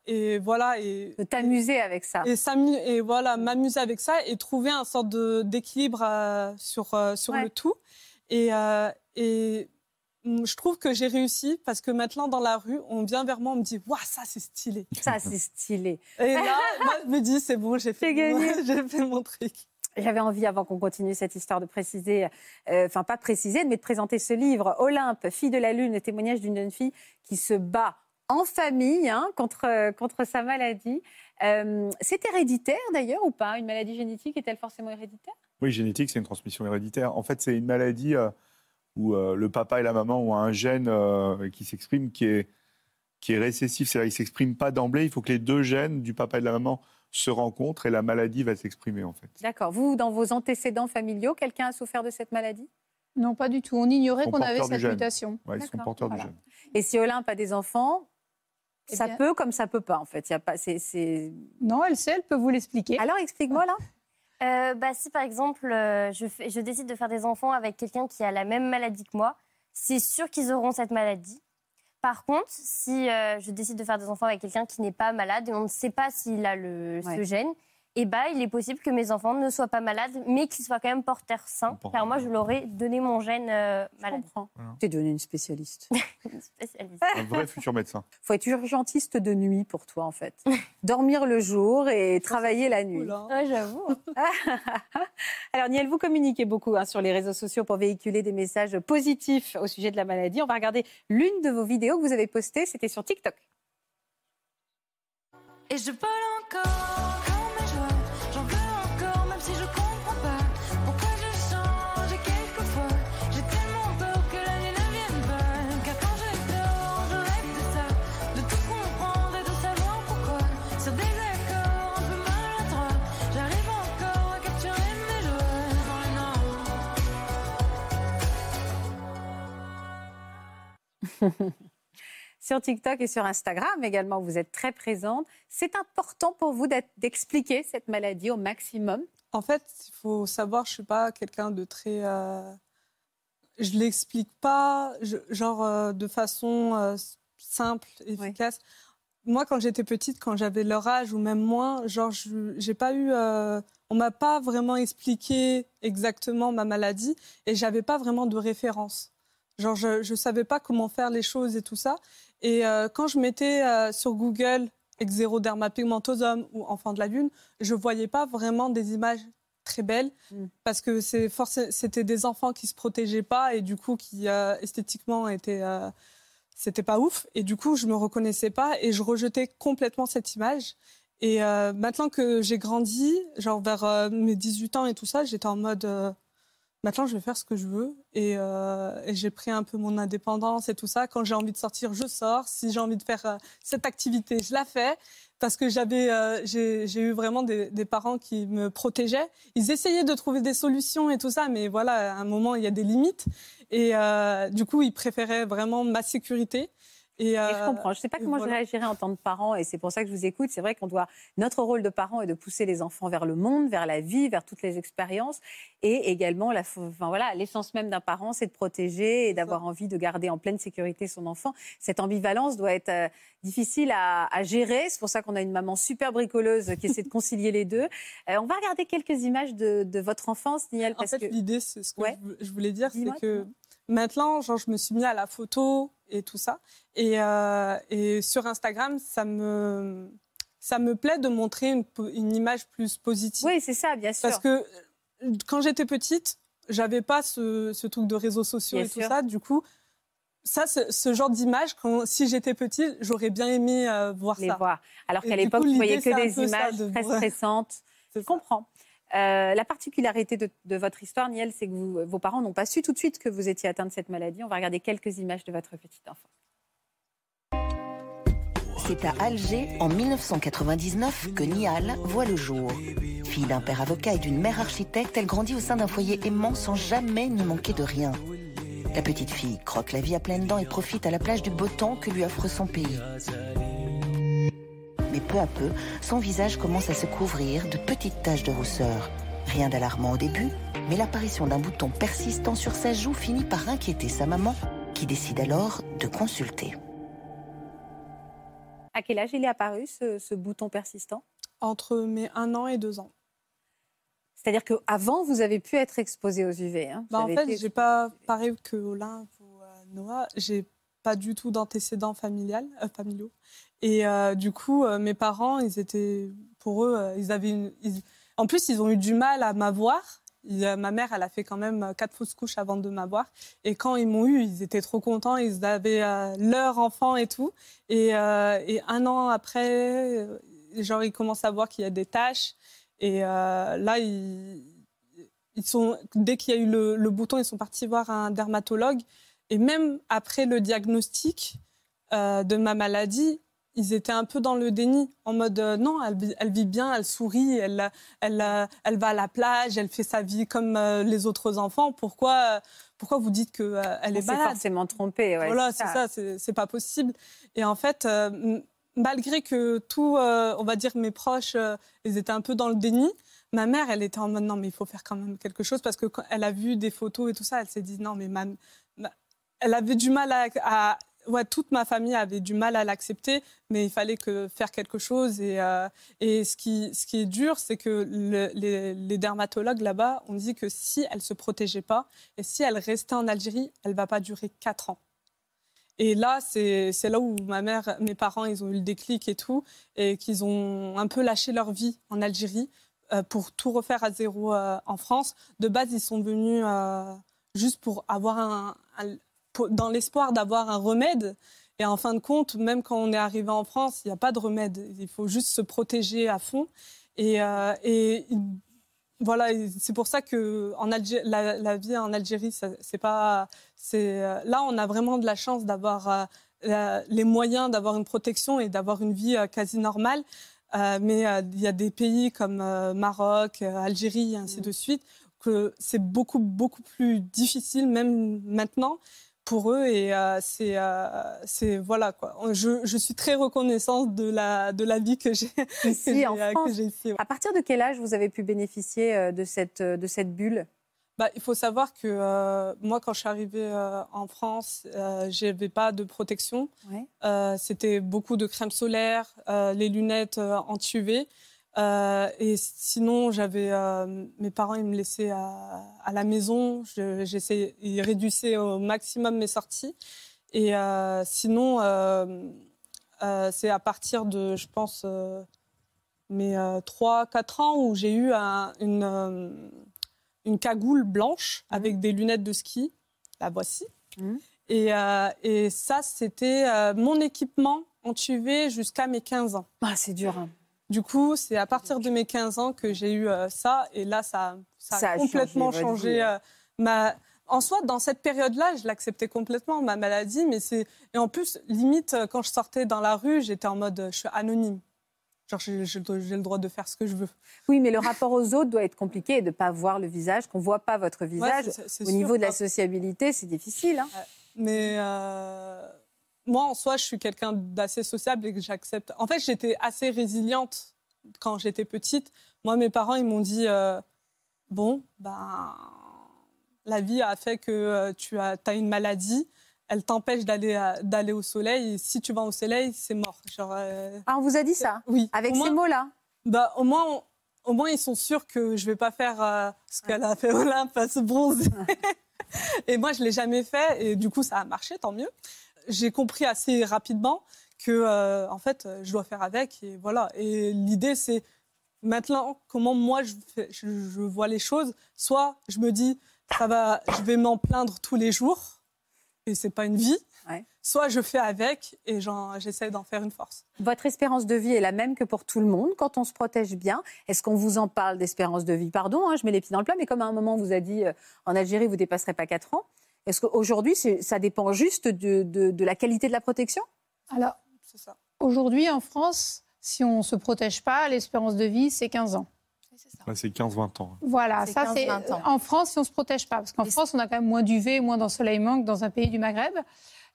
et voilà. Et, De t'amuser avec ça. et, voilà, m'amuser avec ça et trouver un sorte de- d'équilibre sur, sur Ouais. le tout. Et, et mm, je trouve que j'ai réussi parce que maintenant, dans la rue, on vient vers moi, on me dit Waouh, ça, c'est stylé. Ça, c'est stylé. Et là, moi, je me dis C'est bon, j'ai fait, mon- fait mon truc. J'avais envie, avant qu'on continue cette histoire, de préciser, euh, enfin pas de préciser, mais de présenter ce livre, Olympe, fille de la Lune, le témoignage d'une jeune fille qui se bat en famille hein, contre, contre sa maladie. Euh, c'est héréditaire d'ailleurs ou pas? Une maladie génétique est-elle forcément héréditaire? Oui, génétique, c'est une transmission héréditaire. En fait, c'est une maladie euh, où euh, le papa et la maman ont un gène euh, qui s'exprime, qui est, qui est récessif. C'est-à-dire qu'il ne s'exprime pas d'emblée. Il faut que les deux gènes du papa et de la maman se rencontrent et la maladie va s'exprimer, en fait. D'accord. Vous, dans vos antécédents familiaux, quelqu'un a souffert de cette maladie? Non, pas du tout. On ignorait qu'on avait cette gène. mutation. Ouais, ils sont porteurs voilà. du gène. Et si Olympe a des enfants, Eh ça bien- peut comme ça peut pas, en fait. Il Y a pas, c'est, c'est- Non, elle sait, elle peut vous l'expliquer. Alors, explique-moi là. Euh, bah, si par exemple euh, je, fais- je décide de faire des enfants avec quelqu'un qui a la même maladie que moi, c'est sûr qu'ils auront cette maladie. Par contre, si euh, je décide de faire des enfants avec quelqu'un qui n'est pas malade et on ne sait pas s'il a le, Ouais. ce gène, eh ben, il est possible que mes enfants ne soient pas malades, mais qu'ils soient quand même porteurs sains, car moi, je leur ai donné mon gène euh, Je malade. comprends. Voilà. Tu es devenue une spécialiste. Spécialiste. Un vrai futur médecin. faut être urgentiste de nuit pour toi, en fait. Dormir le jour et travailler la nuit. Oula. Ouais, j'avoue. Alors, Niel, vous communiquez beaucoup hein, sur les réseaux sociaux pour véhiculer des messages positifs au sujet de la maladie. On va regarder l'une de vos vidéos que vous avez postées. C'était sur TikTok. Et je vole encore Sur TikTok et sur Instagram également, vous êtes très présente. C'est important pour vous d'expliquer cette maladie au maximum? En fait, il faut savoir, je suis pas quelqu'un de très. euh, je l'explique pas, je- genre euh, de façon euh, simple, efficace. Moi, quand j'étais petite, quand j'avais leur âge ou même moins, genre, je- j'ai pas eu, euh, on m'a pas vraiment expliqué exactement ma maladie et j'avais pas vraiment de référence. Genre, je, je savais pas comment faire les choses et tout ça. Et euh, quand je mettais euh, sur Google eczéroderma pigmentosum ou enfant de la lune, je voyais pas vraiment des images très belles Mm. parce que c'est c'était des enfants qui se protégeaient pas et du coup qui euh, esthétiquement étaient c'était pas ouf et du coup je me reconnaissais pas et je rejetais complètement cette image et maintenant que j'ai grandi genre vers mes 18 ans et tout ça j'étais en mode maintenant je vais faire ce que je veux et, euh, et j'ai pris un peu mon indépendance et tout ça. Quand j'ai envie de sortir je sors. Si j'ai envie de faire euh, cette activité je la fais. Parce que j'avais euh, j'ai eu vraiment des, des parents qui me protégeaient. Ils essayaient de trouver des solutions et tout ça mais voilà à un moment il y a des limites. Et du coup ils préféraient vraiment ma sécurité et, Et je euh, comprends. Je ne sais pas comment voilà. je réagirais en tant que parent, et c'est pour ça que je vous écoute. C'est vrai qu'on doit. Notre rôle de parent est de pousser les enfants vers le monde, vers la vie, vers toutes les expériences, et également la. Enfin voilà, l'essence même d'un parent, c'est de protéger et d'avoir envie de garder en pleine sécurité son enfant. Cette ambivalence doit être euh, difficile à, à gérer. C'est pour ça qu'on a une maman super bricoleuse qui essaie de concilier les deux. Euh, on va regarder quelques images de, de votre enfance, Niel, En parce fait, que l'idée, c'est ce que Ouais. je vou- je voulais dire, c'est que maintenant, genre, je me suis mis à la photo et tout ça. Et, euh, et sur Instagram, ça me, ça me plaît de montrer une, image plus positive. oui, c'est ça, bien sûr. Parce que quand j'étais petite, j'avais pas ce, ce truc de réseaux sociaux Bien et tout ça. Du coup, ça, ce, ce genre d'image, quand si j'étais petite, j'aurais bien aimé euh, voir les ça. voir. Alors qu'à l'époque, vous voyez que des images de- très stressantes. Je comprends. Euh, la particularité de, votre histoire, Niel, c'est que vos parents n'ont pas su tout de suite que vous étiez atteint de cette maladie. On va regarder quelques images de votre petite enfant. C'est à Alger, en 1999, que Nial voit le jour. Fille d'un père avocat et d'une mère architecte, elle grandit au sein d'un foyer aimant sans jamais n'y manquer de rien. La petite fille croque la vie à pleines dents et profite à la plage du beau temps que lui offre son pays. Mais peu à peu, son visage commence à se couvrir de petites taches de rousseur. Rien d'alarmant au début, mais l'apparition d'un bouton persistant sur sa joue finit par inquiéter sa maman, qui décide alors de consulter. À quel âge il est apparu, ce, ce bouton persistant? Entre mes un an et deux ans. C'est-à-dire qu'avant, vous avez pu être exposé aux UV. hein. Bah, en fait, été j'ai pas, pareil que Olympe ou euh, Noah, j'ai pas du tout d'antécédents familial, euh, familiaux. Et euh, du coup, euh, mes parents, ils étaient, pour eux, euh, ils avaient une. En plus, ils ont eu du mal à m'avoir. Ma mère, elle a fait quand même quatre fausses couches avant de m'avoir. Et quand ils m'ont eu, ils étaient trop contents. Ils avaient leur enfant et tout. Et, un an après, genre, ils commencent à voir qu'il y a des taches. Et là, ils, sont, dès qu'il y a eu le, bouton, ils sont partis voir un dermatologue. Et même après le diagnostic de ma maladie, ils étaient un peu dans le déni, en mode euh, non, elle, vit- elle vit bien, elle sourit, elle, elle, euh, elle va à la plage, elle fait sa vie comme euh, les autres enfants. Pourquoi, euh, pourquoi vous dites qu'elle elle est malade forcément trompé. ouais, voilà, c'est ça, c'est c'est pas possible. Et en fait, malgré que tout, on va dire, mes proches, ils étaient un peu dans le déni, ma mère, elle était en mode non, mais il faut faire quand même quelque chose parce que quand elle a vu des photos et tout ça, elle s'est dit non, mais ma, ma- elle avait du mal à, à- toute ma famille avait du mal à l'accepter, mais il fallait faire quelque chose. Et, euh, ce, qui, est dur, c'est que le- les, dermatologues là-bas ont dit que si elle se protégeait pas et si elle restait en Algérie, elle va pas durer quatre ans. Et là, c'est là où ma mère, mes parents, ils ont eu le déclic et tout, et qu'ils ont un peu lâché leur vie en Algérie euh, pour tout refaire à zéro euh, en France. De base, ils sont venus juste pour avoir un, dans l'espoir d'avoir un remède. Et en fin de compte, même quand on est arrivé en France, il n'y a pas de remède. Il faut juste se protéger à fond. Et, euh, et voilà, c'est pour ça que en la, la vie en Algérie, c'est pas, c'est euh, là on a vraiment de la chance d'avoir euh, les moyens d'avoir une protection et d'avoir une vie euh, quasi normale. Mais il y a des pays comme Maroc, Algérie, et ainsi de suite, que c'est beaucoup beaucoup plus difficile même maintenant pour eux et euh, c'est euh, c'est voilà quoi. Je, je suis très reconnaissante de la de la vie que j'ai Ici, en euh, France. j'ai ici, ouais. À partir de quel âge vous avez pu bénéficier euh, de cette, de cette bulle? Bah, il faut savoir que euh, moi, quand je suis arrivée en France, je n'avais pas de protection. Ouais. C'était beaucoup de crème solaire, les lunettes anti-UV. Euh, et sinon, j'avais euh, mes parents, ils me laissaient à, à la maison. Je- j'essayais- ils réduisaient au maximum mes sorties. Et euh, sinon, c'est à partir de, je pense, mes 3-4 ans où j'ai eu un- une, une cagoule blanche avec des lunettes de ski. La voici. Mhm. Et, et ça, c'était mon équipement anti-UV jusqu'à mes 15 ans. Ah, c'est dur. hein. Du coup, c'est à partir de mes 15 ans que j'ai eu euh, ça. Et là, ça, ça, Ça a a complètement changé euh, ma... En soi, dans cette période-là, je l'acceptais complètement, ma maladie. Mais c'est... Et en plus, limite, euh, quand je sortais dans la rue, j'étais en mode, je suis anonyme. Genre, j'ai, le droit de faire ce que je veux. Oui, mais le rapport aux autres doit être compliqué et de ne pas voir le visage, qu'on ne voit pas votre visage. c'est- c'est Au sûr. niveau de la Ah. sociabilité, c'est difficile. hein. Mais euh, moi, en soi, je suis quelqu'un d'assez sociable et que j'accepte. En fait, j'étais assez résiliente quand j'étais petite. Moi, mes parents, ils m'ont dit euh, Bon, ben, la vie a fait que euh, tu as, as une maladie. Elle t'empêche d'aller au soleil. Et si tu vas au soleil, c'est mort. Genre, euh, Ah, on vous a dit ça? oui. Avec Au ces moins- mots-là? bah, au moins, on- au moins, ils sont sûrs que je vais pas faire ce qu'elle a fait Olympe, à se bronzer. et moi, je l'ai jamais fait, et du coup, ça a marché, tant mieux. J'ai compris assez rapidement que, euh, en fait, je dois faire avec, et voilà. Et l'idée, c'est maintenant comment moi je, fais- je, je vois les choses. Soit je me dis, ça va, je vais m'en plaindre tous les jours, et c'est pas une vie. Ouais. Soit je fais avec, et j'essaie d'en faire une force. Votre espérance de vie est la même que pour tout le monde quand on se protège bien. Est-ce qu'on vous en parle d'espérance de vie? Pardon, hein, je mets les pieds dans le plat, mais comme à un moment on vous a dit euh, en Algérie vous dépasserez pas 4 ans, est-ce qu'aujourd'hui ça dépend juste de, de- de la qualité de la protection? Alors, C'est ça. aujourd'hui en France, si on ne se protège pas, l'espérance de vie, c'est 15 ans. C'est 15-20 ans. Voilà, ça 15, c'est 20 ans. en France si on se protège pas, parce qu'en France on a quand même moins d'UV, moins d'ensoleillement que dans un pays du Maghreb.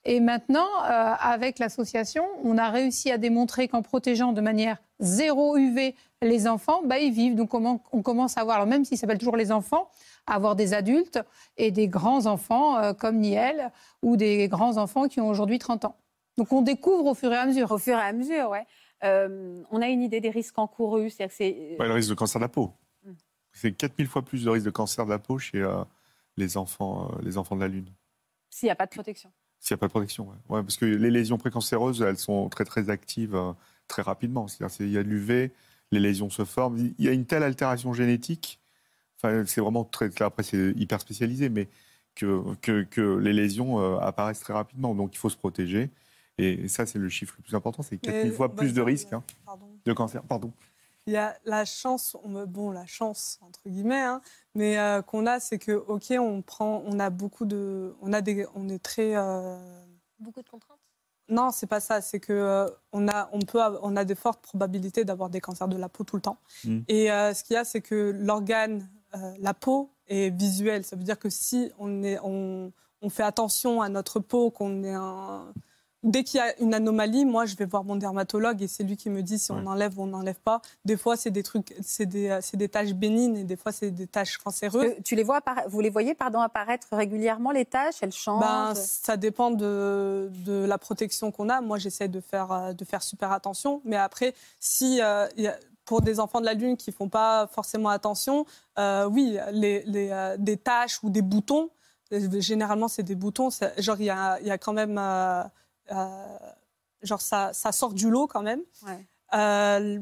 Et maintenant, euh, avec l'association, on a réussi à démontrer qu'en protégeant de manière zéro UV les enfants, bah, ils vivent. Donc on, on commence à avoir, alors même s'ils s'appellent toujours les enfants, à avoir des adultes et des grands enfants euh, comme Niel ou des grands enfants qui ont aujourd'hui 30 ans. Donc on découvre au fur et à mesure. Au fur et à mesure, ouais. Euh, on a une idée des risques encourus, c'est-à-dire que c'est Ouais, le risque de cancer de la peau. Mm. C'est 4000 fois plus de risque de cancer de la peau chez euh, les, enfants, euh, les enfants de la Lune. s'il n'y a pas de protection. S'il n'y a pas de protection, ouais. Ouais, parce que les lésions précancéreuses, elles sont très très actives euh, très rapidement. C'est-à-dire qu'il y a de l'UV, les lésions se forment. Il y a une telle altération génétique, enfin, c'est vraiment très, après c'est hyper spécialisé, mais que, que, que les lésions euh, apparaissent très rapidement. Donc il faut se protéger. Et ça, c'est le chiffre le plus important, c'est 4000 Mais, fois bah, plus de risques hein, de cancer. Pardon. Il y a la chance, on bon, la chance entre guillemets, hein, mais euh, qu'on a, c'est que ok, on prend, on a beaucoup de, on a des, on est très, euh, Beaucoup de contraintes? non, c'est pas ça, c'est que euh, on a, on peut, on a des fortes probabilités d'avoir des cancers de la peau tout le temps. Mm. Et euh, ce qu'il y a, c'est que l'organe, euh, la peau est visuelle. Ça veut dire que si on est, on, on fait attention à notre peau, qu'on est un Dès qu'il y a une anomalie, moi, je vais voir mon dermatologue et c'est lui qui me dit si on Ouais. enlève ou on n'enlève pas. Des fois, c'est des trucs, c'est des, euh, c'est des taches bénignes et des fois, c'est des taches cancéreuses. Euh, tu les vois vous les voyez pardon, apparaître régulièrement, les tâches Elles changent? Ben, ça dépend de, de la protection qu'on a. Moi, j'essaie de faire, euh, de faire super attention. Mais après, si, euh, il y a- pour des enfants de la Lune qui font pas forcément attention, euh, oui, les, les, euh, des taches ou des boutons, généralement, c'est des boutons. Genre, il y a, il y a quand même. Euh, genre, ça, ça sort du lot quand même. Ouais. Euh,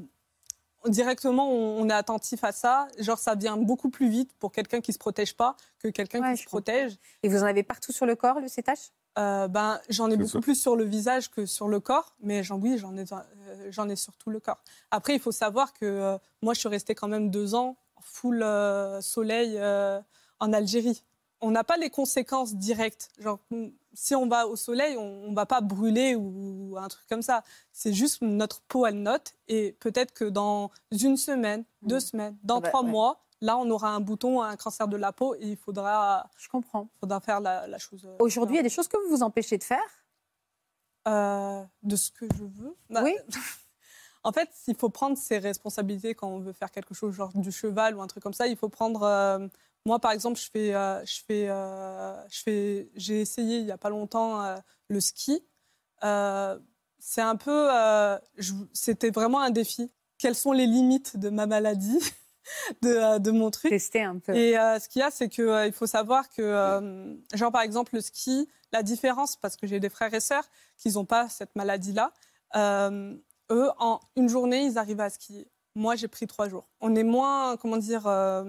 directement, on, on est attentif à ça. Genre, ça vient beaucoup plus vite pour quelqu'un qui se protège pas que quelqu'un Ouais, qui se protège. Et vous en avez partout sur le corps, le, ces taches Euh, ben, j'en ai beaucoup ça. plus sur le visage que sur le corps, mais j'en, oui, j'en ai, euh, j'en ai sur tout le corps. Après, il faut savoir que euh, moi, je suis restée quand même deux ans en full euh, soleil euh, en Algérie. On n'a pas les conséquences directes. Genre, mm, si on va au soleil, on ne va pas brûler ou un truc comme ça. C'est juste notre peau, elle note. Et peut-être que dans une semaine, deux semaines, dans trois ouais. mois, là, on aura un bouton, un cancer de la peau et il faudra, Je comprends. faudra faire la, la chose. euh, Aujourd'hui, il y a des choses que vous vous empêchez de faire? Euh, de ce que je veux. Bah, Oui. En fait, il faut prendre ses responsabilités quand on veut faire quelque chose, genre du cheval ou un truc comme ça. Il faut prendre. euh, Moi, par exemple, je fais, euh, je fais, euh, je fais, j'ai essayé il n'y a pas longtemps euh, le ski. C'est un peu, c'était vraiment un défi. Quelles sont les limites de ma maladie, de, de mon truc? Tester un peu. Et ce qu'il y a, c'est qu'il faut savoir que, genre par exemple, le ski, la différence, parce que j'ai des frères et sœurs qui n'ont pas cette maladie-là, eux, en une journée, ils arrivent à skier. Moi, j'ai pris trois jours. On est moins, comment dire, euh,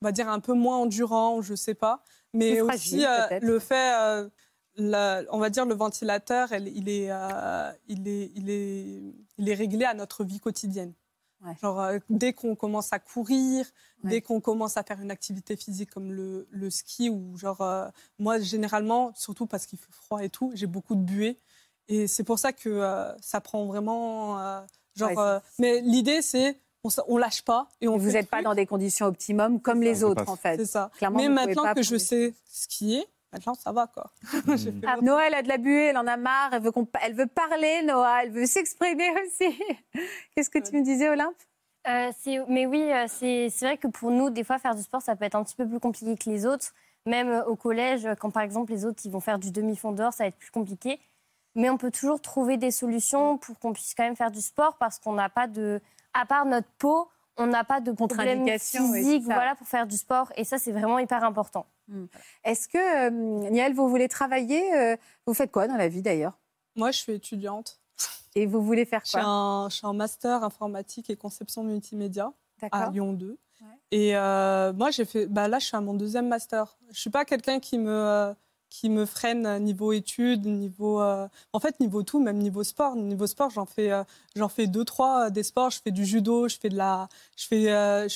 on va dire un peu moins endurant, je sais pas. Mais aussi, euh, le fait, euh, la- on va dire, le ventilateur, elle- il, est, il, est, il, est, il est réglé à notre vie quotidienne. Ouais. Genre, dès qu'on commence à courir, Ouais. dès qu'on commence à faire une activité physique comme le, le ski, ou genre, moi, généralement, surtout parce qu'il fait froid et tout, j'ai beaucoup de buée. Et c'est pour ça que ça prend vraiment. Genre, Ouais, euh, mais l'idée, c'est on, on lâche pas et on vous fait le n'êtes pas dans des conditions optimum comme les Ça autres, en fait. C'est ça. Clairement, mais vous maintenant que je sais skier, maintenant ça va quoi. Ah, Noah, elle a de la buée, elle en a marre, elle veut, qu'on- elle veut parler, Noah, elle veut s'exprimer aussi. Qu'est-ce que tu me disais, Olympe? Euh, mais oui, euh, c'est vrai que pour nous, des fois, faire du sport, ça peut être un petit peu plus compliqué que les autres. Même au collège, quand par exemple les autres ils vont faire du demi-fond dehors, ça va être plus compliqué. Mais on peut toujours trouver des solutions pour qu'on puisse quand même faire du sport parce qu'on n'a pas de. À part notre peau, on n'a pas de problème oui, physique ça. voilà, pour faire du sport. Et ça, c'est vraiment hyper important. Est-ce que, euh, Niel, vous voulez travailler euh, Vous faites quoi dans la vie d'ailleurs? Moi, je suis étudiante. Et vous voulez faire Je suis quoi? en, je suis en master informatique et conception multimédia à. Lyon 2. Et euh, moi, j'ai fait. Bah là, je suis à mon deuxième master. Je suis pas quelqu'un qui me euh, qui me freine niveau études, niveau. euh, en fait, niveau tout, même niveau sport. Niveau sport, j'en fais euh, j'en fais deux trois euh, des sports. Je fais du judo, je fais de la, je fais euh,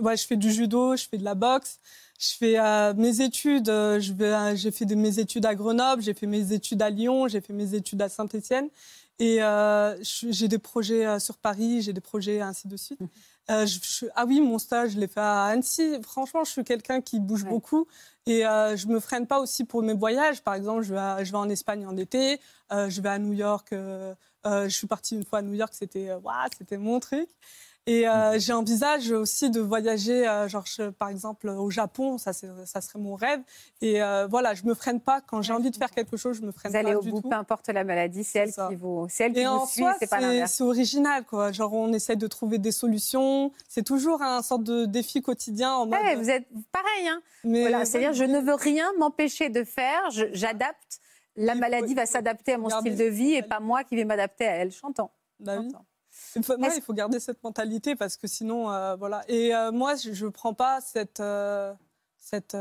ouais, je fais du judo, je fais de la boxe. Je fais euh, mes études. j'ai fait mes études à Grenoble, j'ai fait mes études à Lyon, j'ai fait mes études à Saint-Étienne. Et j'ai des projets sur Paris, j'ai des projets ainsi de suite. Euh, je- je- ah oui, mon stage, je l'ai fait à Annecy. Franchement, je suis quelqu'un qui bouge Ouais. beaucoup et euh, je me freine pas aussi pour mes voyages. Par exemple, je vais, à- je vais en Espagne en été, euh, je vais à New York. euh, je suis partie une fois à New York, c'était waouh, c'était mon truc. Et euh, j'envisage aussi de voyager, euh, genre je- par exemple au Japon, ça, c'est- ça serait mon rêve. Et euh, voilà, je me freine pas quand j'ai envie de faire quelque chose, je me freine Vous allez pas au du bout, tout. peu importe la maladie, c'est elle ça. qui vous, c'est elle qui Et vous en suit, soi, c'est pas c'est l'inverse. c'est original, quoi. Genre, on essaie de trouver des solutions. C'est toujours un sorte de défi quotidien en mode. Ouais, vous êtes pareil, hein mais Voilà, ouais, C'est-à-dire, je ne veux rien m'empêcher de faire, j'adapte. La maladie va s'adapter à mon style de vie et pas moi qui vais m'adapter à elle. J'entends. Bah oui. Il faut, Est-ce- il faut garder cette mentalité parce que sinon, euh, voilà. Et euh, moi, je ne prends pas cette, euh, cette,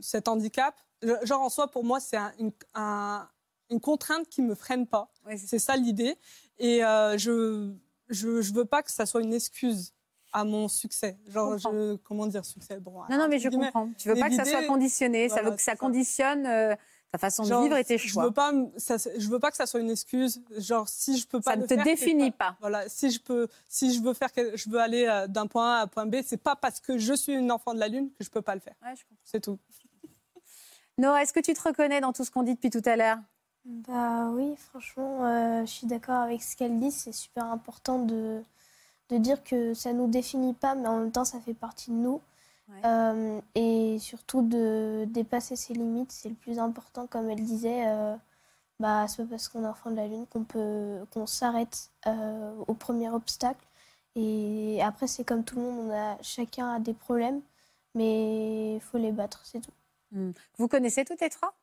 cet handicap. Genre, en soi, pour moi, c'est un- une, un- une contrainte qui ne me freine pas. Ouais, c'est ça l'idée. Et je ne je, je veux pas que ça soit une excuse à mon succès. Genre, je, comment dire succès? Bon, Non, non, mais je comprends. Tu veux Mais pas que ça soit conditionné, ça veut que ça conditionne ta façon Genre, de vivre et tes Je choix. veux pas, ça, je veux pas que ça soit une excuse. Genre, si je peux pas Ça ne te faire, définit pas. Voilà, si je peux, si je veux faire, je veux aller euh, d'un point A à un point B, c'est pas parce que je suis une enfant de la lune que je peux pas le faire. Ouais, je comprends. C'est tout. Noah, est-ce que tu te reconnais dans tout ce qu'on dit depuis tout à l'heure? Bah oui, franchement, euh, je suis d'accord avec ce qu'elle dit. C'est super important de, de dire que ça nous définit pas, mais en même temps, ça fait partie de nous. Ouais. Euh, et surtout de dépasser ses limites, c'est le plus important, comme elle disait. Euh, bah, c'est pas parce qu'on est enfant de la lune qu'on peut qu'on s'arrête euh, au premier obstacle. Et après, c'est comme tout le monde, on a chacun a des problèmes, mais il faut les battre, c'est tout. Vous connaissez toutes les trois?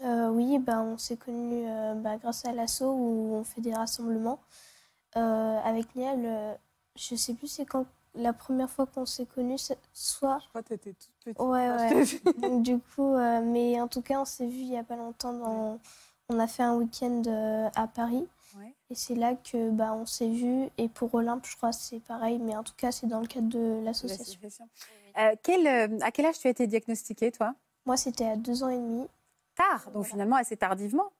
Oui, ben, on s'est connus bah, grâce à l'assaut où on fait des rassemblements. Avec Niel, je sais plus c'est quand la première fois qu'on s'est connus, c'est- soit. Je crois que t'étais toute petite. Ouais, ouais. Donc, du coup, euh, mais en tout cas, on s'est vu il y a pas longtemps. Dans... On a fait un week-end euh, à Paris. Ouais. Et c'est là que bah, on s'est vu. Et pour Olympe, je crois que c'est pareil. Mais en tout cas, c'est dans le cadre de l'association. Euh, quel, euh, À quel âge tu as été diagnostiquée, toi? Moi, c'était à deux ans et demi. Tard, donc finalement assez tardivement.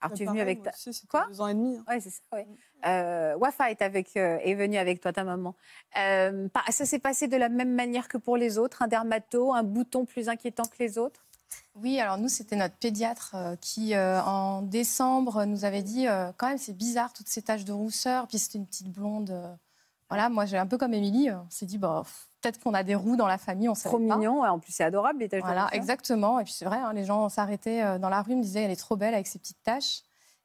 Mm. Alors tu es venue avec ta... aussi, Quoi deux ans et demi. hein. Ouais, c'est ça, ouais. Euh, Wafa est, avec, euh, est venue avec toi, ta maman. Euh, ça s'est passé de la même manière que pour les autres Un dermato, un bouton plus inquiétant que les autres? Oui, alors nous, c'était notre pédiatre euh, qui, euh, en décembre, nous avait dit euh, quand même, c'est bizarre, toutes ces taches de rousseur. Puis c'était une petite blonde, euh, Voilà, moi, j'ai un peu comme Émilie, on s'est dit, bah, pff, peut-être qu'on a des roues dans la famille, on sait Trop pas. mignon, ouais, en plus c'est adorable les taches Voilà, exactement. Et puis c'est vrai, hein, les gens s'arrêtaient euh, dans la rue, me disaient, elle est trop belle avec ses petites taches.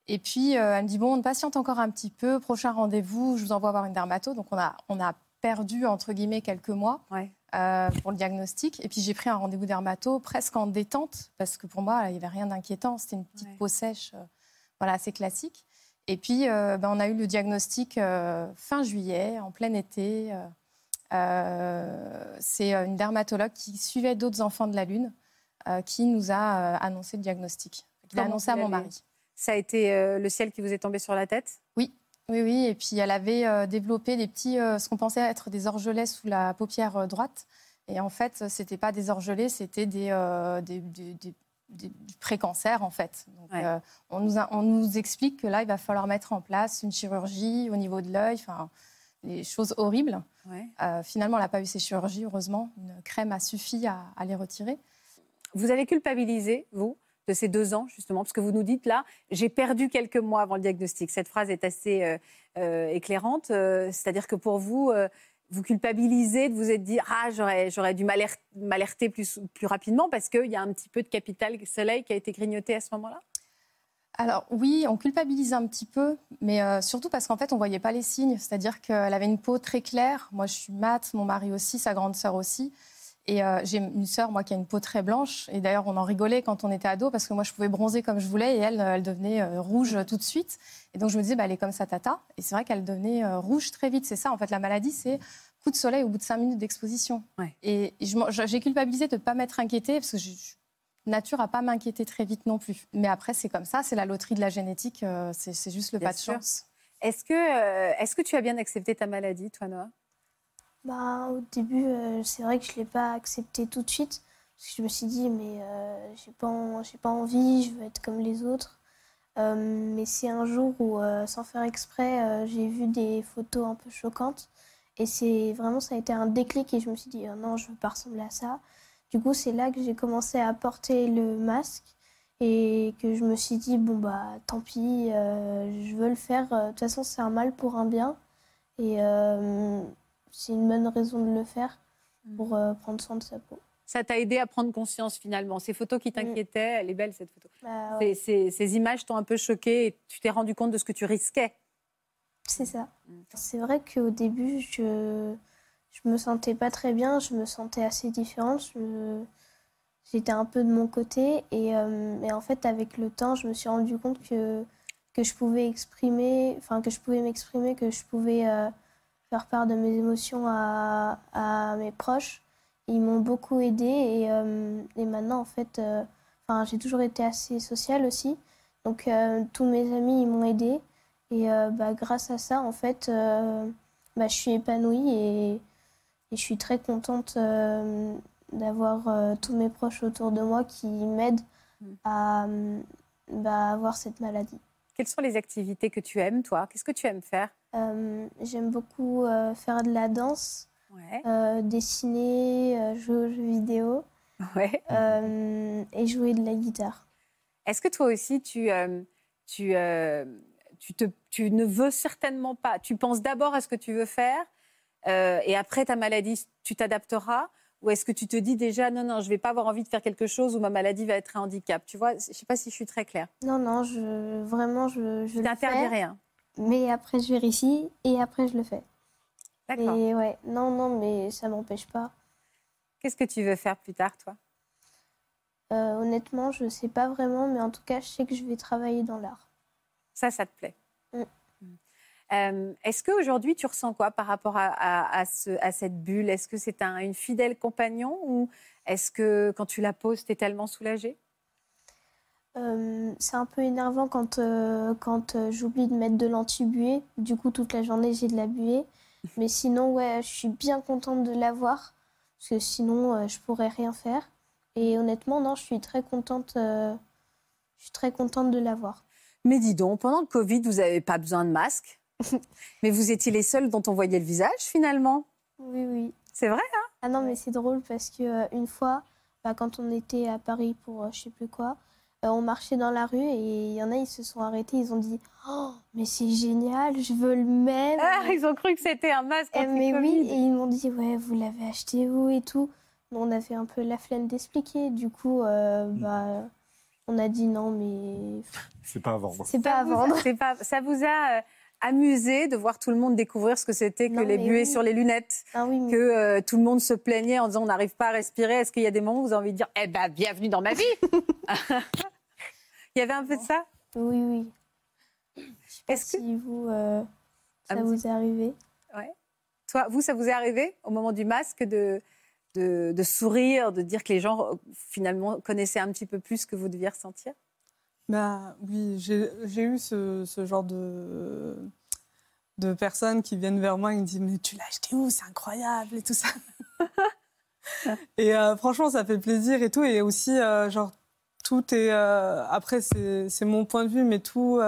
Et puis euh, elle me dit, bon, on patiente encore un petit peu, prochain rendez-vous, je vous envoie voir une dermato. Donc on a, on a perdu, entre guillemets, quelques mois Ouais. euh, pour le diagnostic. Et puis j'ai pris un rendez-vous dermato presque en détente, parce que pour moi, il n'y avait rien d'inquiétant. C'était une petite Ouais. peau sèche, euh, voilà, assez classique. Et puis ben, on a eu le diagnostic fin juillet, en plein été. Euh, euh, c'est une dermatologue qui suivait d'autres enfants de la Lune euh, qui nous a euh, annoncé le diagnostic. Il a Comment annoncé à mon mari. Ça a été euh, le ciel qui vous est tombé sur la tête? Oui, oui, oui. Et puis elle avait euh, développé des petits, euh, ce qu'on pensait être des orgelets sous la paupière euh, droite. Et en fait, c'était pas des orgelets, c'était des, euh, des, en fait. Donc, Ouais. euh, on, nous a- on nous explique que là, il va falloir mettre en place une chirurgie au niveau de l'œil, enfin, des choses horribles. Ouais. Euh, finalement, elle n'a pas eu ces chirurgies, heureusement. Une crème a suffi à, à les retirer. Vous avez culpabilisé, vous, de ces deux ans, justement, parce que vous nous dites là, j'ai perdu quelques mois avant le diagnostic. Cette phrase est assez euh, euh, éclairante. C'est-à-dire que pour vous, vous culpabilisez de vous être dit Ah, j'aurais, j'aurais dû m'aler- m'alerter plus, plus rapidement parce qu'il y a un petit peu de capital soleil qui a été grignoté à ce moment-là? Alors oui, on culpabilise un petit peu, mais euh, surtout parce qu'en fait, on voyait pas les signes. C'est-à-dire qu'elle avait une peau très claire. Moi, je suis mate, mon mari aussi, sa grande sœur aussi. Et euh, j'ai une sœur, moi, qui a une peau très blanche. Et d'ailleurs, on en rigolait quand on était ado parce que moi, je pouvais bronzer comme je voulais et elle, euh, elle devenait euh, rouge tout de suite. Et donc, je me disais, bah, elle est comme ça, tata. Et c'est vrai qu'elle devenait rouge très vite. C'est ça, en fait, la maladie, c'est coup de soleil au bout de cinq minutes d'exposition. Ouais. Et j'ai culpabilisé de ne pas m'être inquiétée parce que je, je- nature à pas m'inquiéter très vite non plus. Mais après, c'est comme ça, c'est la loterie de la génétique, euh, c'est juste le Bien pas de chance. Est-ce que, euh, est-ce que tu as bien accepté ta maladie, toi, Noah? Bah, au début, euh, c'est vrai que je ne l'ai pas accepté tout de suite. Parce que je me suis dit, mais euh, j'ai pas, en- j'ai pas envie, je veux être comme les autres. Euh, mais c'est un jour où, euh, sans faire exprès, euh, j'ai vu des photos un peu choquantes. Et c'est vraiment, ça a été un déclic et je me suis dit, oh non, je veux pas ressembler à ça. Du coup, c'est là que j'ai commencé à porter le masque et que je me suis dit, bon, bah, tant pis, euh, je veux le faire. De toute façon, c'est un mal pour un bien. Et euh, c'est une bonne raison de le faire pour euh, prendre soin de sa peau. Ça t'a aidé à prendre conscience finalement. Ces photos qui t'inquiétaient, elle est belle cette photo. Bah, ouais, Ces, ces- ces images t'ont un peu choqué et tu t'es rendu compte de ce que tu risquais. c'est ça. Mm. C'est vrai qu'au début, je je me sentais pas très bien, je me sentais assez différente. J'étais un peu de mon côté et, euh, et en fait, avec le temps, je me suis rendu compte que, que je pouvais exprimer, enfin que je pouvais m'exprimer, que je pouvais euh, faire part de mes émotions à, à mes proches. Ils m'ont beaucoup aidée et, euh, et maintenant, en fait, j'ai toujours été assez sociale aussi. Donc, tous mes amis, ils m'ont aidée. Et bah, grâce à ça, en fait, bah, je suis épanouie et, et je suis très contente euh, d'avoir euh, tous mes proches autour de moi qui m'aident Mm. à euh, bah, avoir cette maladie. Quelles sont les activités que tu aimes, toi? Qu'est-ce que tu aimes faire? Euh, J'aime beaucoup faire de la danse, Ouais. dessiner, jouer aux jeux vidéo ouais. et jouer de la guitare. Est-ce que toi aussi, tu, tu, tu, te, tu ne veux certainement pas Tu penses d'abord à ce que tu veux faire euh, et après ta maladie, tu t'adapteras Ou est-ce que tu te dis déjà, non, non, je ne vais pas avoir envie de faire quelque chose où ma maladie va être un handicap? Tu vois, je ne sais pas si je suis très claire. Non, non, je, vraiment, je, je fais, rien. mais après je vérifie et après je le fais. D'accord. Et ouais, non, non, mais ça m'empêche pas. Qu'est-ce que tu veux faire plus tard, toi? Euh, honnêtement, je sais pas vraiment, mais en tout cas, je sais que je vais travailler dans l'art. Ça, ça te plaît. Euh, Est-ce qu'aujourd'hui, tu ressens quoi par rapport à, à- à ce- à cette bulle? Est-ce que c'est un, une fidèle compagnon ou est-ce que quand tu la poses, tu es tellement soulagée? Euh, c'est un peu énervant quand, euh, quand euh, j'oublie de mettre de l'anti-buée. Du coup, toute la journée, j'ai de la buée. Mais sinon, ouais, je suis bien contente de l'avoir. Parce que sinon, je pourrais rien faire. Et honnêtement, non, je suis très contente, je suis très contente de l'avoir. Mais dis donc, pendant le Covid, vous n'avez pas besoin de masque? Mais vous étiez les seuls dont on voyait le visage, finalement Oui, oui. C'est vrai, hein? Ah non, mais c'est drôle parce que euh, une fois, bah, quand on était à Paris pour euh, je sais plus quoi, euh, on marchait dans la rue et il y en a, ils se sont arrêtés, ils ont dit Oh, mais c'est génial, je veux le même. Ah, ils ont cru que c'était un masque Eh, mais oui, et ils m'ont dit Ouais, vous l'avez acheté où et tout. Bon, on avait un peu la flemme d'expliquer. Du coup, euh, Mm. bah, on a dit non, mais C'est pas à vendre. c'est pas Ça à vous a- vendre. c'est pas- ça vous a euh, amusé de voir tout le monde découvrir ce que c'était que Non, les buées oui. sur les lunettes Ah oui, mais- que euh, tout le monde se plaignait en disant on n'arrive pas à respirer. Est-ce qu'il y a des moments où vous avez envie de dire Eh ben, bienvenue dans ma vie? Il y avait un peu de ça? Oui, oui. Je sais pas Est-ce que- si vous, euh, ça Ah, vous est arrivé. Toi, vous, ça vous est arrivé au moment du masque de, de, de sourire, de dire que les gens euh, finalement connaissaient un petit peu plus ce que vous deviez ressentir? Bah oui, j'ai eu ce, ce genre de, de personnes qui viennent vers moi et me disent Mais tu l'as acheté où? C'est incroyable et tout ça. et euh, franchement, ça fait plaisir et tout. Et aussi, euh, genre, tout est. euh, après, c'est mon point de vue, mais tout.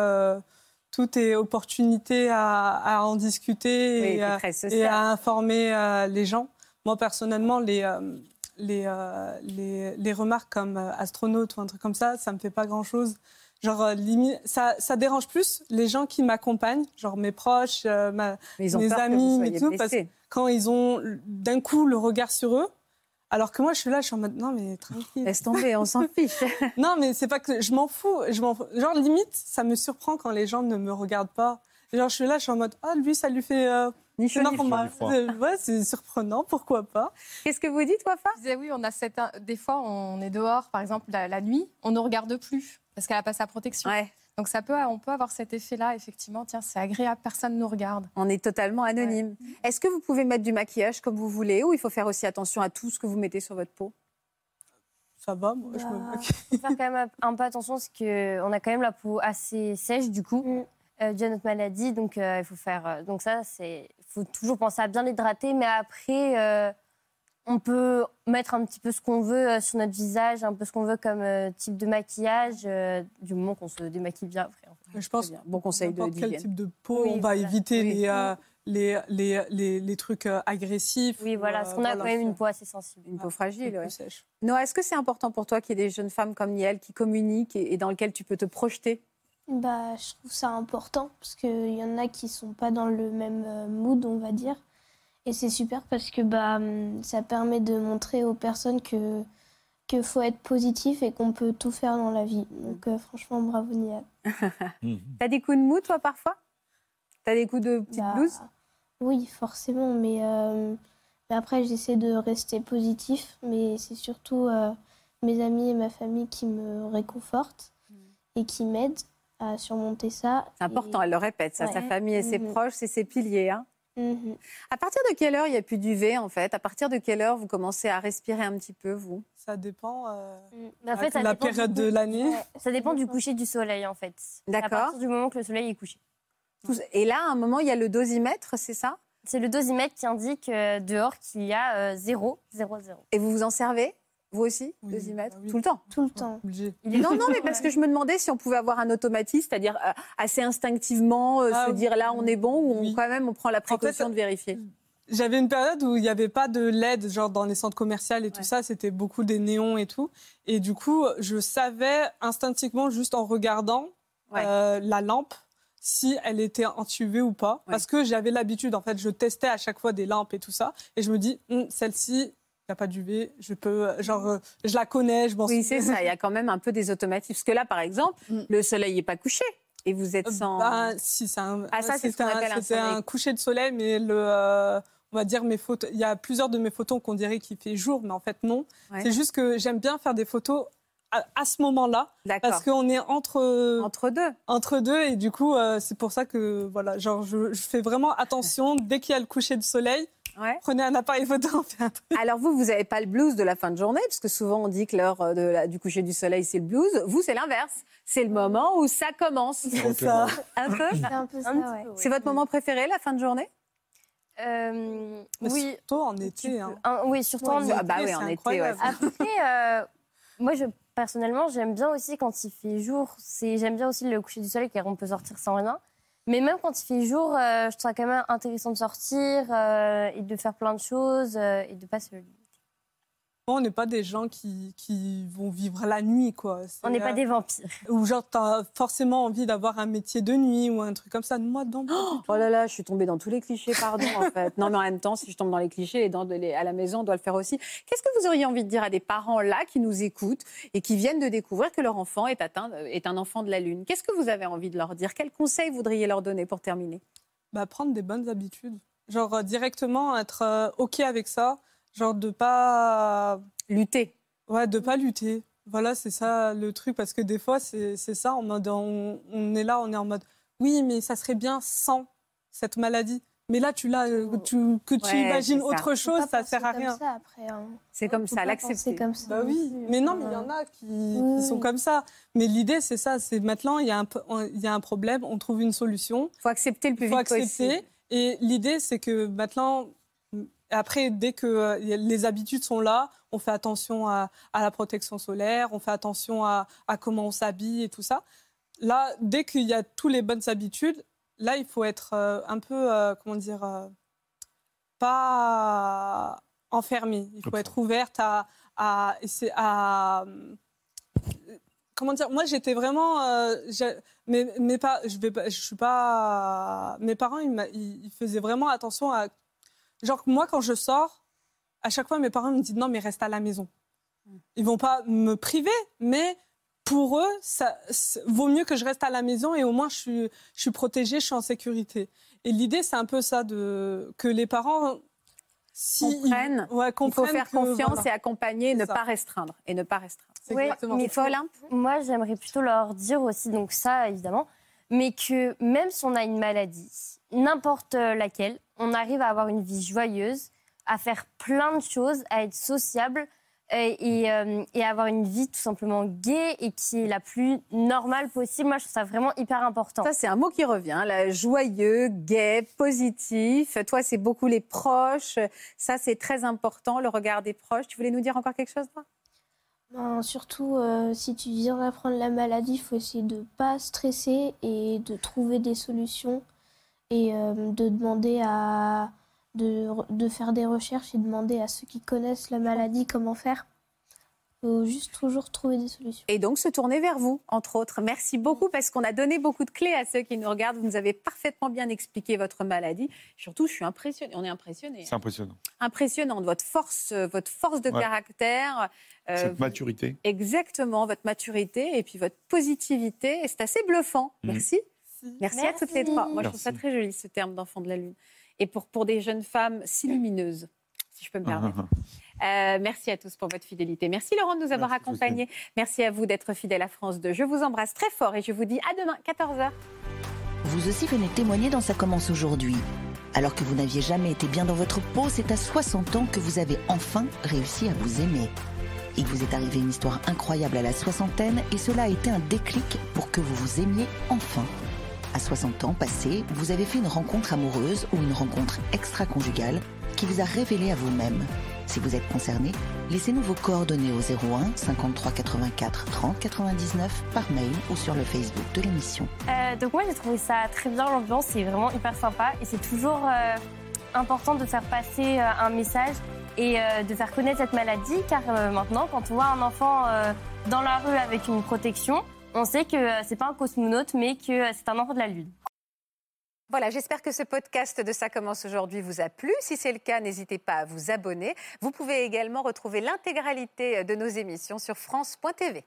tout est opportunité à, à en discuter Oui, et, à- et informer les gens. Moi, personnellement, les, les, euh, les, les remarques comme euh, astronaute ou un truc comme ça, ça me fait pas grand-chose. Genre, euh, limite, ça, ça dérange plus les gens qui m'accompagnent, genre mes proches, ma- Mais mes amis, et tout, parce que quand ils ont d'un coup le regard sur eux, alors que moi, je suis là, je suis en mode non, mais tranquille. Laisse tomber, on s'en fiche. Non, mais c'est pas que je m'en fous. Je m'en. Genre, limite, ça me surprend quand les gens ne me regardent pas. Genre, je suis là, je suis en mode, ah, lui, ça lui fait. euh, Ni c'est chaud ni normal. froid. Ouais, c'est surprenant, pourquoi pas. Qu'est-ce que vous dites, Wafa? Je disais oui, on a cette, des fois on est dehors, par exemple la, la nuit, on ne regarde plus parce qu'elle a pas sa protection. Ouais. Donc ça peut, on peut avoir cet effet-là, effectivement. Tiens, c'est agréable, personne ne nous regarde. On est totalement anonyme. Est-ce que vous pouvez mettre du maquillage comme vous voulez ou il faut faire aussi attention à tout ce que vous mettez sur votre peau? Ça va, moi, je me Bah, moque. faut faire quand même un peu attention parce qu'on a quand même la peau assez sèche du coup, Mm. euh, dû à notre maladie. Donc euh, il faut faire. euh, donc ça, c'est. Il faut toujours penser à bien l'hydrater, mais après, euh, on peut mettre un petit peu ce qu'on veut euh, sur notre visage, un peu ce qu'on veut comme euh, type de maquillage, euh, du moment qu'on se démaquille bien après. en fait. Je pense bien. Bon conseil de quel type de peau, Oui, on va voilà. éviter Oui. les, les, les, les, les trucs agressifs. Oui, ou, voilà, parce qu'on a quand même une peau assez sensible. Une peau fragile, ouais. sèche. Noah, est-ce que c'est important pour toi qu'il y ait des jeunes femmes comme Niel qui communiquent et, et dans lesquelles tu peux te projeter Bah, je trouve ça important parce qu'il y en a qui sont pas dans le même euh, mood, on va dire. Et c'est super parce que bah, hum, ça permet de montrer aux personnes que qu'il faut être positif et qu'on peut tout faire dans la vie. Donc euh, franchement, bravo Nia. T'as des coups de mou, toi, parfois? T'as des coups de petite Bah, blouse Oui, forcément, mais, euh, mais après j'essaie de rester positif. Mais c'est surtout euh, mes amis et ma famille qui me réconfortent et qui m'aident à surmonter ça. C'est important, Et- elle le répète, ça. Sa famille et ses Mhm. proches, c'est ses piliers. hein. Mhm. À partir de quelle heure il n'y a plus d'UV, en fait? À partir de quelle heure vous commencez à respirer un petit peu, vous? Ça dépend. euh, Mais en la- fait, ça la dépend du période de l'année. Ouais, Ça dépend du coucher du soleil en fait. D'accord. À partir du moment que le soleil est couché. Et là, à un moment, il y a le dosimètre, c'est ça? C'est le dosimètre qui indique euh, dehors qu'il y a euh, 0, 0, 0. Et vous vous en servez? Vous aussi Oui, Dosimètre bah oui. Tout le temps Tout le temps. Non, non, mais parce que je me demandais si on pouvait avoir un automatisme, c'est-à-dire euh, assez instinctivement euh, Ah se oui. dire là on est bon ou on, Oui. quand même on prend la fait, précaution de vérifier. J'avais une période où il n'y avait pas de LED, genre dans les centres commerciaux et tout Ouais. ça, c'était beaucoup des néons et tout. Et du coup, je savais instinctivement, juste en regardant Ouais. euh, la lampe, si elle était entuvée ou pas. Ouais. Parce que j'avais l'habitude, en fait, je testais à chaque fois des lampes et tout ça. Et je me dis, Hum, celle-ci, n'y a pas d'UV, je peux, genre, euh, je la connais, je m'en Oui, c'est ça. Il y a quand même un peu des automatismes. Parce que là, par exemple, Mm. le soleil n'est pas couché et vous êtes sans. Ben, si, c'est un, Ah, ça, c'est ce c'était un- un coucher de soleil, mais le, euh, on va dire mes photos. Il y a plusieurs de mes photos qu'on dirait qu'il fait jour, mais en fait non. Ouais. C'est juste que j'aime bien faire des photos à, à ce moment-là, parce qu'on est entre Entre deux. entre deux et du coup euh, c'est pour ça que voilà, genre je, je fais vraiment attention dès qu'il y a le coucher du soleil. Ouais. Prenez un appareil photo, fait. Alors vous, vous n'avez pas le blues de la fin de journée, parce que souvent on dit que l'heure euh, de la- du coucher du soleil, c'est le blues. Vous, c'est l'inverse. C'est le moment où ça commence. C'est ça. Un peu? C'est un peu ça, ouais. C'est votre moment préféré, la fin de journée? Euh, oui, surtout en été. hein. Un- oui, surtout en Ah été. bah oui, en été, incroyable. ouais. Après, euh, moi, je, personnellement, j'aime bien aussi quand il fait jour. C'est, j'aime bien aussi le coucher du soleil, car on peut sortir sans rien. Mais même quand il fait jour, euh, je trouve ça quand même intéressant de sortir euh, et de faire plein de choses euh, et de pas se. On n'est pas des gens qui, qui vont vivre la nuit, quoi. On n'est pas euh, des vampires. Ou genre, t'as forcément envie d'avoir un métier de nuit ou un truc comme ça. Moi, tout. Oh là là, je suis tombée dans tous les clichés, pardon, en fait. Non, mais en même temps, si je tombe dans les clichés, de- les- à la maison, on doit le faire aussi. Qu'est-ce que vous auriez envie de dire à des parents là qui nous écoutent et qui viennent de découvrir que leur enfant est, atteint, est un enfant de la Lune? Qu'est-ce que vous avez envie de leur dire? Quels conseils voudriez leur donner pour terminer? Bah, prendre des bonnes habitudes. Genre euh, directement être euh, OK avec ça. Genre de pas. Lutter. Ouais, de pas lutter. Voilà, c'est ça le truc. Parce que des fois, c'est c'est ça. En mode, on, on est là, on est en mode oui, mais ça serait bien sans cette maladie. Mais là, tu l'as, euh, tu, que tu Ouais, imagines autre chose, ça sert à comme rien. ça après, hein. C'est comme ça, l'accepter. comme ça Bah oui, mais non, mais il y en a qui, Oui, qui sont comme ça. Mais l'idée, c'est ça. C'est maintenant, il y, a un, il y a un problème, on trouve une solution. Il faut accepter le plus Il faut vite accepter. possible. Et l'idée, c'est que maintenant, après, dès que euh, les habitudes sont là, on fait attention à, à la protection solaire, on fait attention à, à comment on s'habille et tout ça. Là, dès qu'il y a toutes les bonnes habitudes, là, il faut être euh, un peu, euh, comment dire, pas enfermé. Il faut être ouverte à, à, essayer- à, comment dire Moi, j'étais vraiment. euh, j'ai- mes, mes pa- je vais pas, je suis pas. Mes parents, ils faisaient vraiment attention à. Genre, moi, quand je sors, à chaque fois, mes parents me disent non, mais reste à la maison. Ils vont pas me priver, mais pour eux, ça vaut mieux que je reste à la maison et au moins je suis, je suis protégée, je suis en sécurité. Et l'idée, c'est un peu ça, de, que les parents. Si ils- Comprennent. ouais, Il faut faire que, confiance voilà. et accompagner et ne ça. pas restreindre. Et ne pas restreindre. Exactement mais Olympe Moi, j'aimerais plutôt leur dire aussi, donc ça, évidemment, mais que même si on a une maladie, n'importe laquelle, on arrive à avoir une vie joyeuse, à faire plein de choses, à être sociable et, euh, et avoir une vie tout simplement gaie et qui est la plus normale possible. Moi, je trouve ça vraiment hyper important. Ça, c'est un mot qui revient. Là, joyeux, gai, positif. Toi, c'est beaucoup les proches. Ça, c'est très important, le regard des proches. Tu voulais nous dire encore quelque chose, toi? Ben, surtout, euh, si tu viens d'apprendre la maladie, il faut essayer de ne pas stresser et de trouver des solutions et euh, de demander à. De, de faire des recherches et demander à ceux qui connaissent la maladie comment faire. Il faut juste toujours trouver des solutions. Et donc se tourner vers vous, entre autres. Merci beaucoup parce qu'on a donné beaucoup de clés à ceux qui nous regardent. Vous nous avez parfaitement bien expliqué votre maladie. Surtout, je suis impressionnée. On est impressionnés. C'est impressionnant. Impressionnante, votre force, euh, votre force de Ouais. caractère. euh, Cette maturité. Exactement, votre maturité et puis votre positivité. Et c'est assez bluffant. Mhm. Merci. Merci. à toutes les trois. Moi, je trouve Merci. ça très joli, ce terme d'enfant de la Lune. Et pour, pour des jeunes femmes si lumineuses, si je peux me permettre. Euh, merci à tous pour votre fidélité. Merci Laurent de nous avoir Merci, accompagnés. Merci à vous d'être fidèle à France 2. Je vous embrasse très fort et je vous dis à demain, 14h. Vous aussi venez témoigner dans Ça commence aujourd'hui. Alors que vous n'aviez jamais été bien dans votre peau, c'est à 60 ans que vous avez enfin réussi à vous aimer. Il vous est arrivé une histoire incroyable à la soixantaine et cela a été un déclic pour que vous vous aimiez enfin. À 60 ans passés, vous avez fait une rencontre amoureuse ou une rencontre extra-conjugale qui vous a révélé à vous-même. Si vous êtes concerné, laissez-nous vos coordonnées au 01 53 84 30 99 par mail ou sur le Facebook de l'émission. Euh, donc moi j'ai trouvé ça très bien, l'ambiance c'est vraiment hyper sympa et c'est toujours euh, important de faire passer euh, un message et de faire connaître cette maladie car maintenant quand on voit un enfant dans la rue avec une protection, on sait que euh, c'est pas un cosmonaute mais que euh, c'est un enfant de la Lune. Voilà, j'espère que ce podcast de Ça commence aujourd'hui vous a plu. Si c'est le cas, n'hésitez pas à vous abonner. Vous pouvez également retrouver l'intégralité de nos émissions sur France.tv.